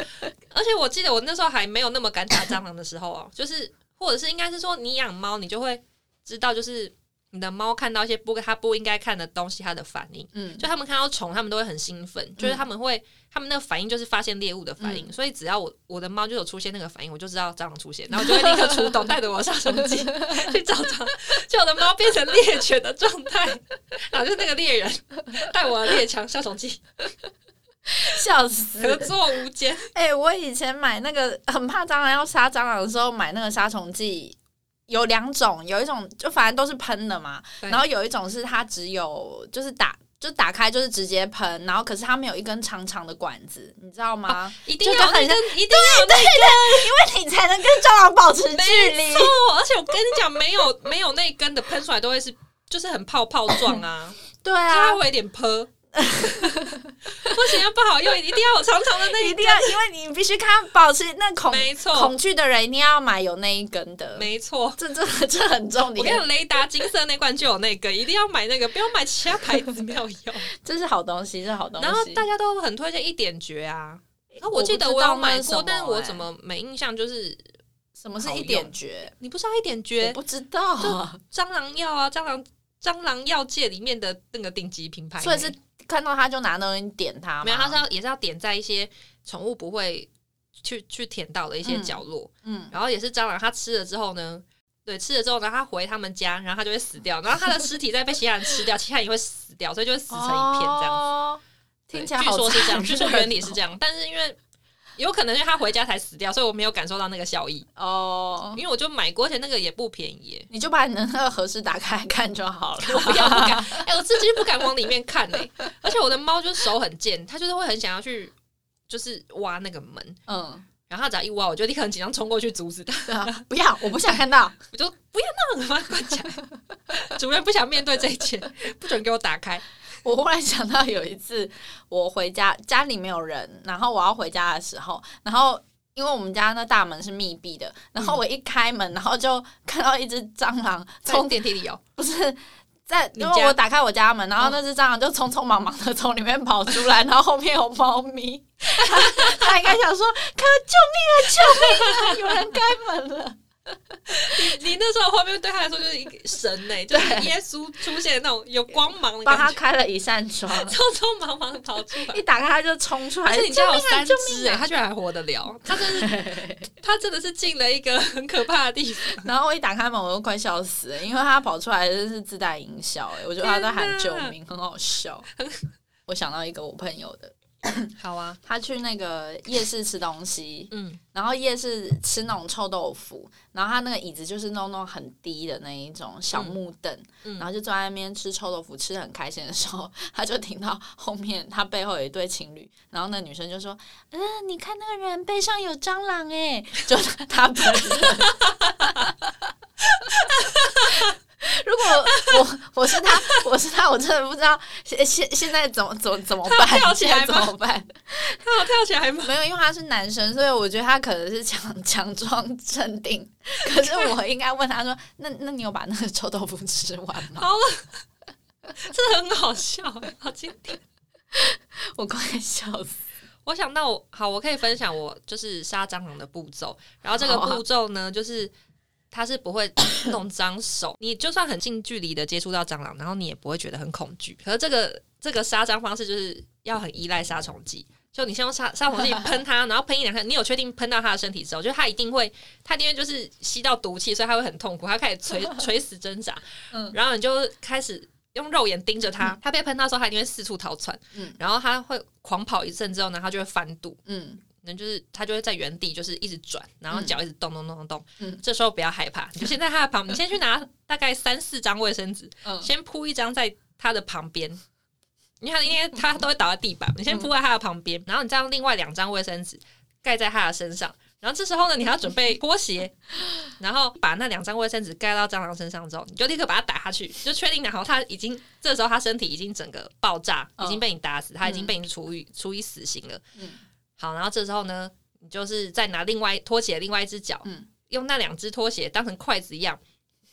[SPEAKER 2] 而且我记得我那时候还没有那么敢打蟑螂的时候哦，就是或者是应该是说你养猫，你就会知道，就是你的猫看到一些不它不应该看的东西，它的反应。
[SPEAKER 1] 嗯，
[SPEAKER 2] 就他们看到虫，他们都会很兴奋，就是他们会，他们那个反应就是发现猎物的反应，所以只要我我的猫就有出现那个反应，我就知道蟑螂出现，然后我就会立刻出动，带着我的杀虫剂去找蟑螂，就我的猫变成猎犬的状态，然后就是那个猎人带我的猎枪杀虫剂，
[SPEAKER 1] 笑死！
[SPEAKER 2] 合作无间。
[SPEAKER 1] 哎、我以前买那个很怕蟑螂要杀蟑螂的时候，买那个杀虫剂有两种，有一种就反正都是喷的嘛，然后有一种是它只有就是打。就打开就是直接喷，然后可是它没有一根长长的管子，你知道吗？
[SPEAKER 2] 一定要
[SPEAKER 1] 很
[SPEAKER 2] 根，一定要有那
[SPEAKER 1] 因为你才能跟蟑螂保持距离
[SPEAKER 2] 没。错，而且我跟你讲，没有没有那根的喷出来都会是就是很泡泡状啊，(laughs)
[SPEAKER 1] 对
[SPEAKER 2] 啊它
[SPEAKER 1] 啊，
[SPEAKER 2] 会有点泼。(laughs) 不行，要不好用，一定要有长长的那一
[SPEAKER 1] 一定要，因为你必须看保持那恐
[SPEAKER 2] 没错
[SPEAKER 1] 恐惧的人一定要买有那一根的，
[SPEAKER 2] 没错。
[SPEAKER 1] 这这这很重点，
[SPEAKER 2] 我跟你讲，雷达金色那罐就有那个，一定要买那个，不要买其他牌子没有用。(laughs)
[SPEAKER 1] 这是好东西，这是好东西。
[SPEAKER 2] 然后大家都很推荐一点绝啊，那
[SPEAKER 1] 我
[SPEAKER 2] 我记得我有买过，但是我
[SPEAKER 1] 欸
[SPEAKER 2] 怎么没印象？就是
[SPEAKER 1] 什么是一点
[SPEAKER 2] 用
[SPEAKER 1] 绝？
[SPEAKER 2] 你不知道一点
[SPEAKER 1] 我
[SPEAKER 2] 绝
[SPEAKER 1] 不知道，
[SPEAKER 2] 蟑螂药啊，蟑螂蟑螂药界里面的那个顶级品牌呢，
[SPEAKER 1] 所以是看到它就拿那东西点它，
[SPEAKER 2] 没有，它是要也是要点在一些宠物不会去去舔到的一些
[SPEAKER 1] 嗯
[SPEAKER 2] 角落，
[SPEAKER 1] 嗯，
[SPEAKER 2] 然后也是蟑螂，它吃了之后呢，对，吃了之后呢，它回他们家，然后它就会死掉，然后它的尸体再被其他人吃掉，其他人也会死掉，所以就会死成一片这样子。
[SPEAKER 1] 哦听起来好
[SPEAKER 2] 据说是这样，
[SPEAKER 1] 残
[SPEAKER 2] 据说原理是这样，但是因为有可能是他回家才死掉，所以我没有感受到那个效益，
[SPEAKER 1] 哦。
[SPEAKER 2] 因为我就买过，而且那个也不便宜耶。
[SPEAKER 1] 你就把你的那个盒子打开来看就好了。(laughs)
[SPEAKER 2] 我不要不敢，哎、我自己不敢往里面看嘞。而且我的猫就是手很贱，它就是会很想要去，就是挖那个门，
[SPEAKER 1] 嗯，
[SPEAKER 2] 然后它只要一挖，我就立刻很紧张冲过去阻止它，
[SPEAKER 1] 对啊，不要，我不想看到。(laughs)
[SPEAKER 2] 我就不要那么把它关起来。主人不想面对这一切，不准给我打开。(laughs)
[SPEAKER 1] 我忽然想到有一次，我回家家里没有人，然后我要回家的时候，然后因为我们家那大门是密闭的，然后我一开门，然后就看到一只蟑螂
[SPEAKER 2] 从
[SPEAKER 1] 从
[SPEAKER 2] 电梯里哦，
[SPEAKER 1] 不是在，因为我打开我家门，然后那只蟑螂就匆匆忙忙的从里面跑出来，然后后面有猫咪，(laughs) 它它应该想说：“可救命啊，救命啊，有人开门了。(laughs)
[SPEAKER 2] 你你那时候画面对他来说就是一个神呢、就是耶稣出现那种有光芒”的
[SPEAKER 1] 帮
[SPEAKER 2] 他，
[SPEAKER 1] 开了一扇窗，
[SPEAKER 2] 匆匆忙忙的跑出来。
[SPEAKER 1] 一打开他就冲出来。
[SPEAKER 2] 而且你家有三
[SPEAKER 1] 救
[SPEAKER 2] 只哎、
[SPEAKER 1] 命啊！
[SPEAKER 2] 它居然还活得了，他真是 (laughs) 他真的是进了一个很可怕的地方。
[SPEAKER 1] 然后我一打开门，我都快笑死了，因为他跑出来真是自带音效，哎，我觉得他在喊救命，很好笑。我想到一个我朋友的，(laughs)
[SPEAKER 2] 好啊，
[SPEAKER 1] 他去那个夜市吃东西，
[SPEAKER 2] 嗯，
[SPEAKER 1] 然后夜市吃那种臭豆腐，然后他那个椅子就是弄那种很低的那一种小木凳，
[SPEAKER 2] 嗯。
[SPEAKER 1] 然后就坐在那边吃臭豆腐，吃的很开心的时候，(laughs) 他就听到后面他背后有一对情侣，然后那女生就说：“嗯、你看那个人背上有蟑螂哎，就他本人。” (laughs) 如果我我是他，我是他，我真的不知道现现现在怎么怎么怎么办？
[SPEAKER 2] 跳起来
[SPEAKER 1] 现在怎么办？(laughs)
[SPEAKER 2] 他有跳起来吗？
[SPEAKER 1] 没有，因为他是男生，所以我觉得他可能是强强装镇定。可是我应该问他说：“那那你有把那个臭豆腐吃完吗
[SPEAKER 2] 好了，(laughs) 真的很好笑哎，好经典。？”
[SPEAKER 1] 我快笑死。
[SPEAKER 2] 我想到我好，我可以分享我就是杀蟑螂的步骤。然后这个步骤呢，就是它是不会弄脏手，(coughs) 你就算很近距离的接触到蟑螂，然后你也不会觉得很恐惧。可是这个这个杀蟑方式就是要很依赖杀虫剂。就你先用杀杀虫剂喷它，(laughs) 然后喷一两下，你有确定喷到它的身体之后，就它一定会，它一定会就是吸到毒气，所以它会很痛苦，它开始垂垂死 (laughs) 挣扎，
[SPEAKER 1] 嗯。
[SPEAKER 2] 然后你就开始用肉眼盯着它，它被喷到的时候，它一定会四处逃窜，
[SPEAKER 1] 嗯。
[SPEAKER 2] 然后它会狂跑一阵之后呢，它就会翻肚，
[SPEAKER 1] 嗯
[SPEAKER 2] 那就是它就会在原地就是一直转，然后脚一直动动动动动。
[SPEAKER 1] 嗯
[SPEAKER 2] 这时候不要害怕，你就先在它的旁，你先去拿大概三四张卫生纸，
[SPEAKER 1] 嗯
[SPEAKER 2] 先铺一张在它的旁边，因为它因为它都会倒在地板，你先铺在它的旁边，然后你再用另外两张卫生纸盖在它的身上。然后这时候呢，你还要准备拖鞋，然后把那两张卫生纸盖到蟑螂身上之后，你就立刻把它打下去，就确定然后它已经这时候它身体已经整个爆炸，
[SPEAKER 1] 嗯
[SPEAKER 2] 已经被你打死，它已经被你处以处以死刑了。
[SPEAKER 1] 嗯
[SPEAKER 2] 好，然后这时候呢，你就是再拿另外拖鞋另外一只脚，
[SPEAKER 1] 嗯
[SPEAKER 2] 用那两只拖鞋当成筷子一样，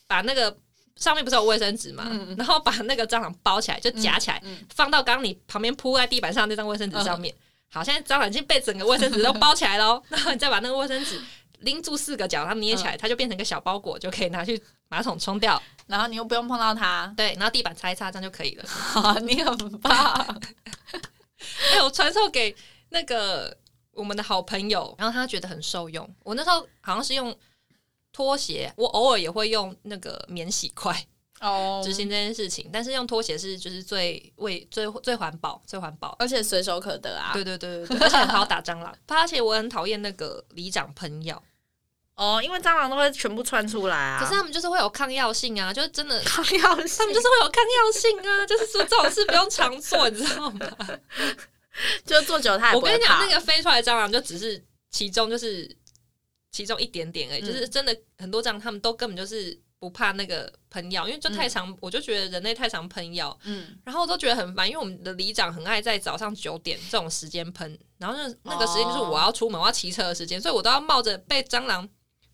[SPEAKER 2] 把那个上面不是有卫生纸嘛，
[SPEAKER 1] 嗯
[SPEAKER 2] 然后把那个蟑螂包起来，就夹起来，
[SPEAKER 1] 嗯
[SPEAKER 2] 放到刚刚你旁边铺在地板上那张卫生纸上面。好，现在蟑螂已经被整个卫生纸都包起来了哦，(laughs) 然后你再把那个卫生纸拎住四个角，然后捏起来，它就变成一个小包裹，就可以拿去马桶冲掉。
[SPEAKER 1] 然后你又不用碰到它，
[SPEAKER 2] 对，然后地板擦一擦，这样就可以了。
[SPEAKER 1] 好，(laughs) 你很棒。(laughs)
[SPEAKER 2] 哎、我传授给那个我们的好朋友，然后他觉得很受用。我那时候好像是用拖鞋，我偶尔也会用那个免洗筷
[SPEAKER 1] 哦
[SPEAKER 2] 执行这件事情，但是用拖鞋是就是最为最最环保、最环保。
[SPEAKER 1] 而且随手可得啊。
[SPEAKER 2] 对对对对对，(laughs) 而且很好打蟑螂，而且我很讨厌那个里长喷药，
[SPEAKER 1] 哦，因为蟑螂都会全部窜出来啊。
[SPEAKER 2] 可是他们就是会有抗药性啊，就是真的，
[SPEAKER 1] 抗药性，
[SPEAKER 2] 他们就是会有抗药性啊，就是说这种事不用常做，你知道吗？(laughs)
[SPEAKER 1] 就坐久它也
[SPEAKER 2] 我跟你讲，那个飞出来的蟑螂就只是其中就是其中一点点而已，
[SPEAKER 1] 嗯。
[SPEAKER 2] 就是真的很多蟑螂他们都根本就是不怕那个喷药，因为就太常，我就觉得人类太常喷药，
[SPEAKER 1] 嗯，
[SPEAKER 2] 然后我都觉得很烦，因为我们的里长很爱在早上九点这种时间喷，然后那那个时间就是我要出门我要骑车的时间，所以我都要冒着被蟑螂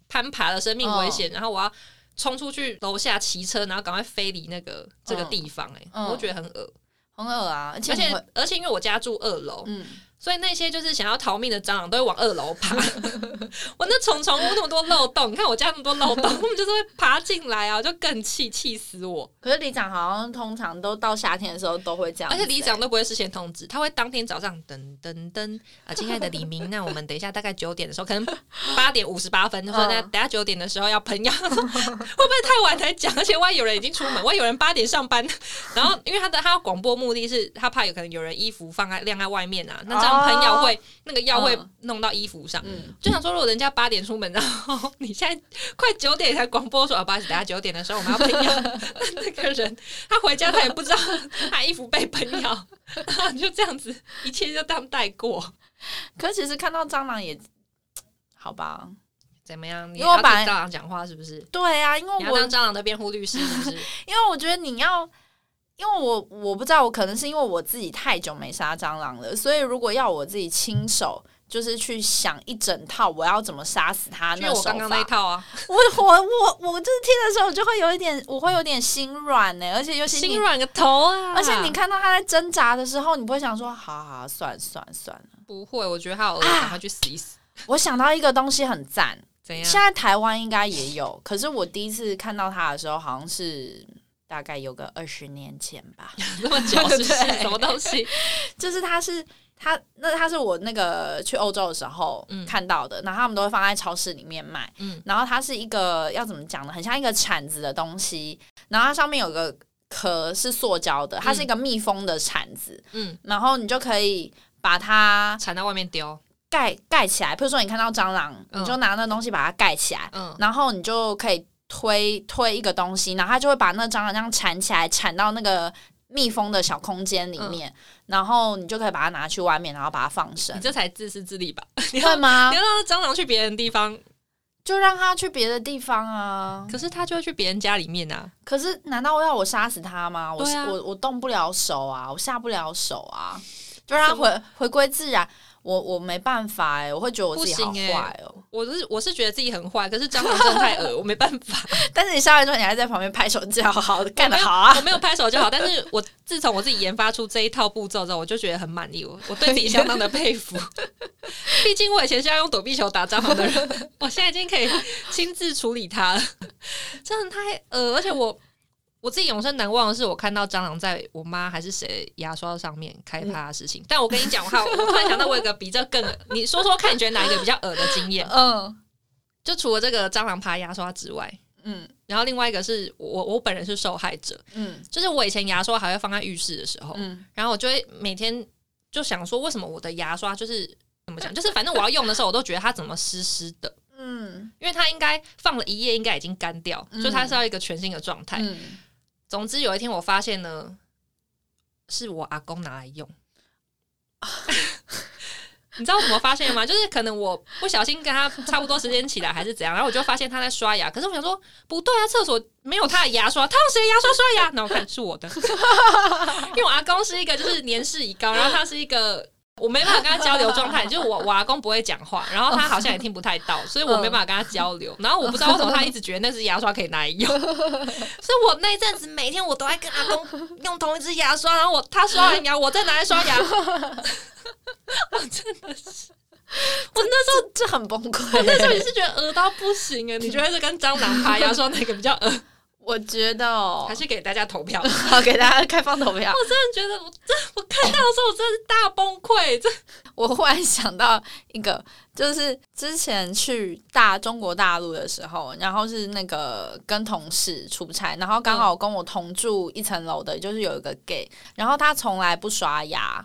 [SPEAKER 2] 攀爬的生命危险，然后我要。冲出去楼下骑车，然后赶快飞离那个这个地方、欸，哎、
[SPEAKER 1] 嗯
[SPEAKER 2] 我就觉得很恶
[SPEAKER 1] 很恶啊，而且
[SPEAKER 2] 而且而且因为我家住二楼，
[SPEAKER 1] 嗯，
[SPEAKER 2] 所以那些就是想要逃命的蟑螂都会往二楼爬。(laughs) 我那虫虫屋那么多漏洞，你看我家那么多漏洞，(laughs) 他们就是会爬进来啊，就更气，气死我！
[SPEAKER 1] 可是里长好像通常都到夏天的时候都会这样欸，
[SPEAKER 2] 而且里长都不会事先通知，他会当天早上噔噔噔啊，亲爱的李明，那我们等一下大概九点的时候，可能 (laughs) 八点五十八分，就说那
[SPEAKER 1] 嗯
[SPEAKER 2] 等下九点的时候要喷药，会不会太晚才讲？而且万一有人已经出门，万一有人八点上班，然后因为他的他广播目的是他怕有可能有人衣服放在晾在外面啊，那这样喷药会、那个药会
[SPEAKER 1] 嗯
[SPEAKER 2] 弄到衣服上。
[SPEAKER 1] 嗯，
[SPEAKER 2] 就想说，如果人家八点出门，然后你现在快九点才广播说，啊，不好意思，等下九点的时候我们要喷药，那那个人他回家他也不知道他衣服被喷药，(laughs) 就这样子，一切就当带过，
[SPEAKER 1] 可是其实看到蟑螂也好吧，
[SPEAKER 2] 怎么样？你要跟蟑螂讲话是不是？
[SPEAKER 1] 对啊，因为我
[SPEAKER 2] 你要当蟑螂的辩护律师是不是？(laughs)
[SPEAKER 1] 因为我觉得你要，因为我我不知道，我可能是因为我自己太久没杀蟑螂了，所以如果要我自己亲手。就是去想一整套我要怎么杀死它
[SPEAKER 2] 就
[SPEAKER 1] 那手
[SPEAKER 2] 是我刚刚那一，套啊，
[SPEAKER 1] 我我我我就是听的时候，我就会有一点，我会有点心软呢，而且尤其你
[SPEAKER 2] 心软个头啊！
[SPEAKER 1] 而且你看到他在挣扎的时候，你不会想说，好好好算了算了算了。
[SPEAKER 2] 不会，我觉得他有恶，赶快去死一死。
[SPEAKER 1] 我想到一个东西很赞，
[SPEAKER 2] 怎样？
[SPEAKER 1] 现在台湾应该也有，可是我第一次看到它的时候，好像是大概有个二十年前吧。(laughs)
[SPEAKER 2] 那么久 (laughs) 什么东西？(laughs)
[SPEAKER 1] 就是它是它那它是我那个去欧洲的时候
[SPEAKER 2] 嗯
[SPEAKER 1] 看到的，然后他们都会放在超市里面卖。
[SPEAKER 2] 嗯
[SPEAKER 1] 然后它是一个要怎么讲呢？很像一个铲子的东西，然后它上面有个壳是塑胶的，它是一个密封的铲子，
[SPEAKER 2] 嗯，
[SPEAKER 1] 然后你就可以把它
[SPEAKER 2] 铲到外面丢。
[SPEAKER 1] 盖盖起来。比如说你看到蟑螂，
[SPEAKER 2] 嗯
[SPEAKER 1] 你就拿那东西把它盖起来，
[SPEAKER 2] 嗯，
[SPEAKER 1] 然后你就可以推推一个东西，然后他就会把那蟑螂这样缠起来，缠到那个密封的小空间里面，然后你就可以把它拿去外面，然后把它放生
[SPEAKER 2] 你，这才自私自利吧？(laughs) 你
[SPEAKER 1] 会吗
[SPEAKER 2] 你？要让蟑螂去别人的地方，
[SPEAKER 1] 就让它去别的地方啊。
[SPEAKER 2] 可是它就会去别人家里面啊。
[SPEAKER 1] 可是难道要我杀死它吗？我、
[SPEAKER 2] 啊
[SPEAKER 1] 我我动不了手啊，我下不了手啊，就让它回回归自然。我我没办法哎、我会觉得我自己好坏哦、
[SPEAKER 2] 我是我是觉得自己很坏，可是蟑螂真的太恶，我没办法。(laughs)
[SPEAKER 1] 但是你杀完之后，你还在旁边拍手叫好，干得好啊！
[SPEAKER 2] 我没有拍手就好，但是我自从我自己研发出这一套步骤之后，我就觉得很满意，我我对自己相当的佩服。(laughs) 毕竟我以前是要用躲避球打蟑螂的人，我现在已经可以亲自处理它了，(laughs) 真的太恶，而且我。我自己永生难忘的是，我看到蟑螂在我妈还是谁牙刷上面开趴的事情。但我跟你讲，我我突然想到，我有个比这更，你说说看，你觉得哪一个比较恶的经验？
[SPEAKER 1] 嗯
[SPEAKER 2] 就除了这个蟑螂爬牙刷之外，
[SPEAKER 1] 嗯
[SPEAKER 2] 然后另外一个是我我本人是受害者，
[SPEAKER 1] 嗯
[SPEAKER 2] 就是我以前牙刷还会放在浴室的时候，
[SPEAKER 1] 嗯
[SPEAKER 2] 然后我就会每天就想说，为什么我的牙刷就是怎么讲，就是反正我要用的时候，我都觉得它怎么湿湿的，
[SPEAKER 1] 嗯
[SPEAKER 2] 因为它应该放了一夜，应该已经干掉，
[SPEAKER 1] 嗯
[SPEAKER 2] 所以它是要一个全新的状态。
[SPEAKER 1] 嗯，
[SPEAKER 2] 总之有一天我发现呢，是我阿公拿来用。(laughs) 你知道我怎么发现吗？就是可能我不小心跟他差不多时间起来，还是怎样，然后我就发现他在刷牙。可是我想说，不对啊，厕所没有他的牙刷，他用谁的牙刷刷牙？那我看是我的，(laughs) 因为我阿公是一个就是年事已高，然后他是一个我没办法跟他交流状态，(laughs) 就是我我阿公不会讲话，然后他好像也听不太到，所以我没办法跟他交流。然后我不知道为什么他一直觉得那支牙刷可以拿来用，(laughs) 所以我那一阵子每天我都在跟阿公用同一支牙刷，然后我他刷完牙，(laughs) 我再拿来刷牙。我真的是，
[SPEAKER 1] 我那时候这很崩溃。
[SPEAKER 2] 那时候也是觉得恶到不行哎，你觉得是跟蟑螂爬牙刷哪个比较恶？
[SPEAKER 1] 我觉得哦，
[SPEAKER 2] 还是给大家投票，(laughs)
[SPEAKER 1] 好给大家开放投票。
[SPEAKER 2] 我真的觉得，我真我看到的时候，我真的是大崩溃。这
[SPEAKER 1] 我忽然想到一个，就是之前去大中国大陆的时候，然后是那个跟同事出差，然后刚好跟我同住一层楼的，就是有一个 gay，然后他从来不刷牙，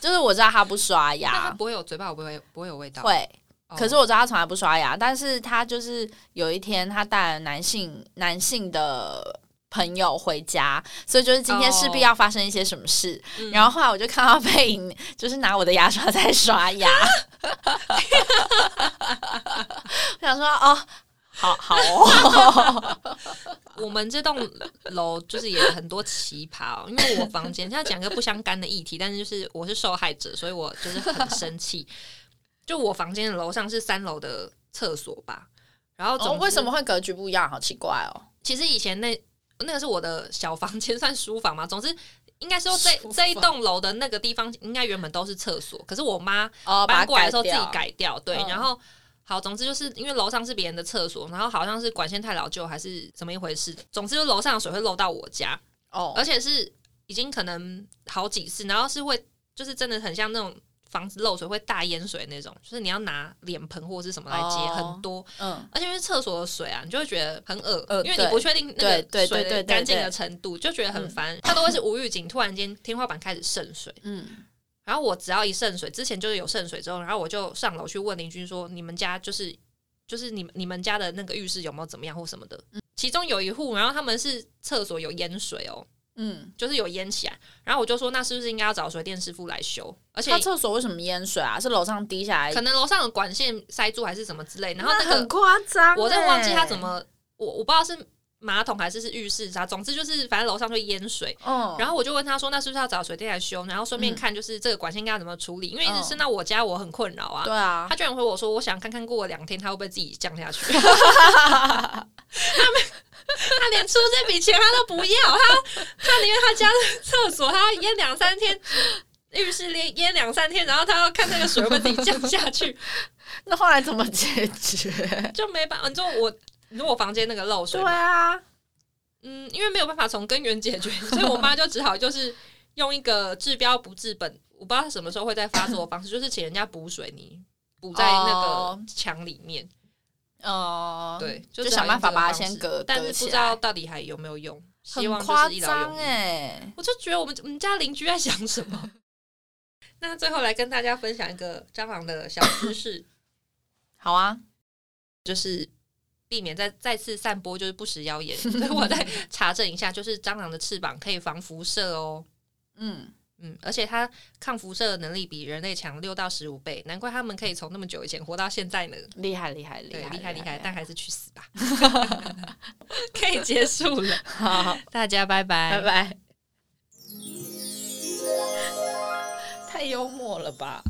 [SPEAKER 1] 就是我知道他不刷牙，(laughs)
[SPEAKER 2] 他不会有嘴巴，不会不会有味道，
[SPEAKER 1] 会。可是我知道他从来不刷牙，但是他就是有一天他带了男性男性的朋友回家，所以就是今天势必要发生一些什么事。然后后来我就看到背影，就是拿我的牙刷在刷牙。(laughs) 我想说哦，好好哦。
[SPEAKER 2] 我们这栋楼就是也很多奇葩哦，因为我房间，要讲个不相干的议题，但是就是我是受害者，所以我就是很生气。就我房间的楼上是三楼的厕所吧，然后总
[SPEAKER 1] 为什么会格局不一样？好奇怪哦！
[SPEAKER 2] 其实以前那那个是我的小房间，(laughs) 算书房嘛。总之，应该说这这一栋楼的那个地方应该原本都是厕所，可是我妈搬过来的时候自己改掉。对，然后好，总之就是因为楼上是别人的厕所，然后好像是管线太老旧还是怎么一回事。总之，就楼上的水会漏到我家哦，而且是已经可能好几次，然后是会就是真的很像那种。房子漏水会大淹水那种，就是你要拿脸盆或者是什么来接很多，嗯，而且因为厕所的水啊，你就会觉得很恶因为你不确定那个水的干净的程度，就觉得很烦。它都会是无预警，突然间天花板开始渗水，嗯，然后我只要一渗水，之前就是有渗水之后，然后我就上楼去问邻居说，你们家就是就是你们你们家的那个浴室有没有怎么样或什么的？其中有一户，然后他们是厕所有淹水哦。嗯，就是有淹起来，然后我就说，那是不是应该要找水电师傅来修？而且他
[SPEAKER 1] 厕所为什么淹水啊？是楼上滴下来？
[SPEAKER 2] 可能楼上的管线塞住还是什么之类。然后那个
[SPEAKER 1] 很夸张，
[SPEAKER 2] 我在忘记他怎么，我我不知道是马桶还是是浴室啥，总之就是反正楼上就淹水。嗯，然后我就问他说，那是不是要找水电来修？然后顺便看就是这个管线应该怎么处理？因为一直升到我家，我很困扰啊。
[SPEAKER 1] 对啊，
[SPEAKER 2] 他居然回我说，我想看看过两天他会不会自己降下去。(laughs) 他没。他连出这笔钱他都不要，他他宁愿他家的厕所他淹两三天，(laughs) 浴室连淹两三天，然后他要看那个水会自己降下去。(laughs)
[SPEAKER 1] 那后来怎么解决？
[SPEAKER 2] 就没办法，就我如果房间那个漏水，
[SPEAKER 1] 对啊，
[SPEAKER 2] 嗯，因为没有办法从根源解决，(laughs) 所以我妈就只好就是用一个治标不治本，我不知道她什么时候会再发作的方式，就是请人家补水泥补在那个墙里面。哦，对，就
[SPEAKER 1] 想办法把它先隔，
[SPEAKER 2] 但是不知道到底还有没有用。希望就是医疗用哎，我就觉得我们我们家邻居在想什么。(laughs) 那最后来跟大家分享一个蟑螂的小知识。(coughs)
[SPEAKER 1] 好啊，
[SPEAKER 2] 就是避免再再次散播就是不实谣言，所以我再 (laughs) 查证一下，就是蟑螂的翅膀可以防辐射哦。嗯。嗯，而且它抗辐射的能力比人类强六到十五倍，难怪他们可以从那么久以前活到现在呢。
[SPEAKER 1] 厉害厉害厉害
[SPEAKER 2] 厉害厉害！但还是去死吧。(laughs) 可以结束了，好，大家拜拜
[SPEAKER 1] 拜拜。太幽默了吧！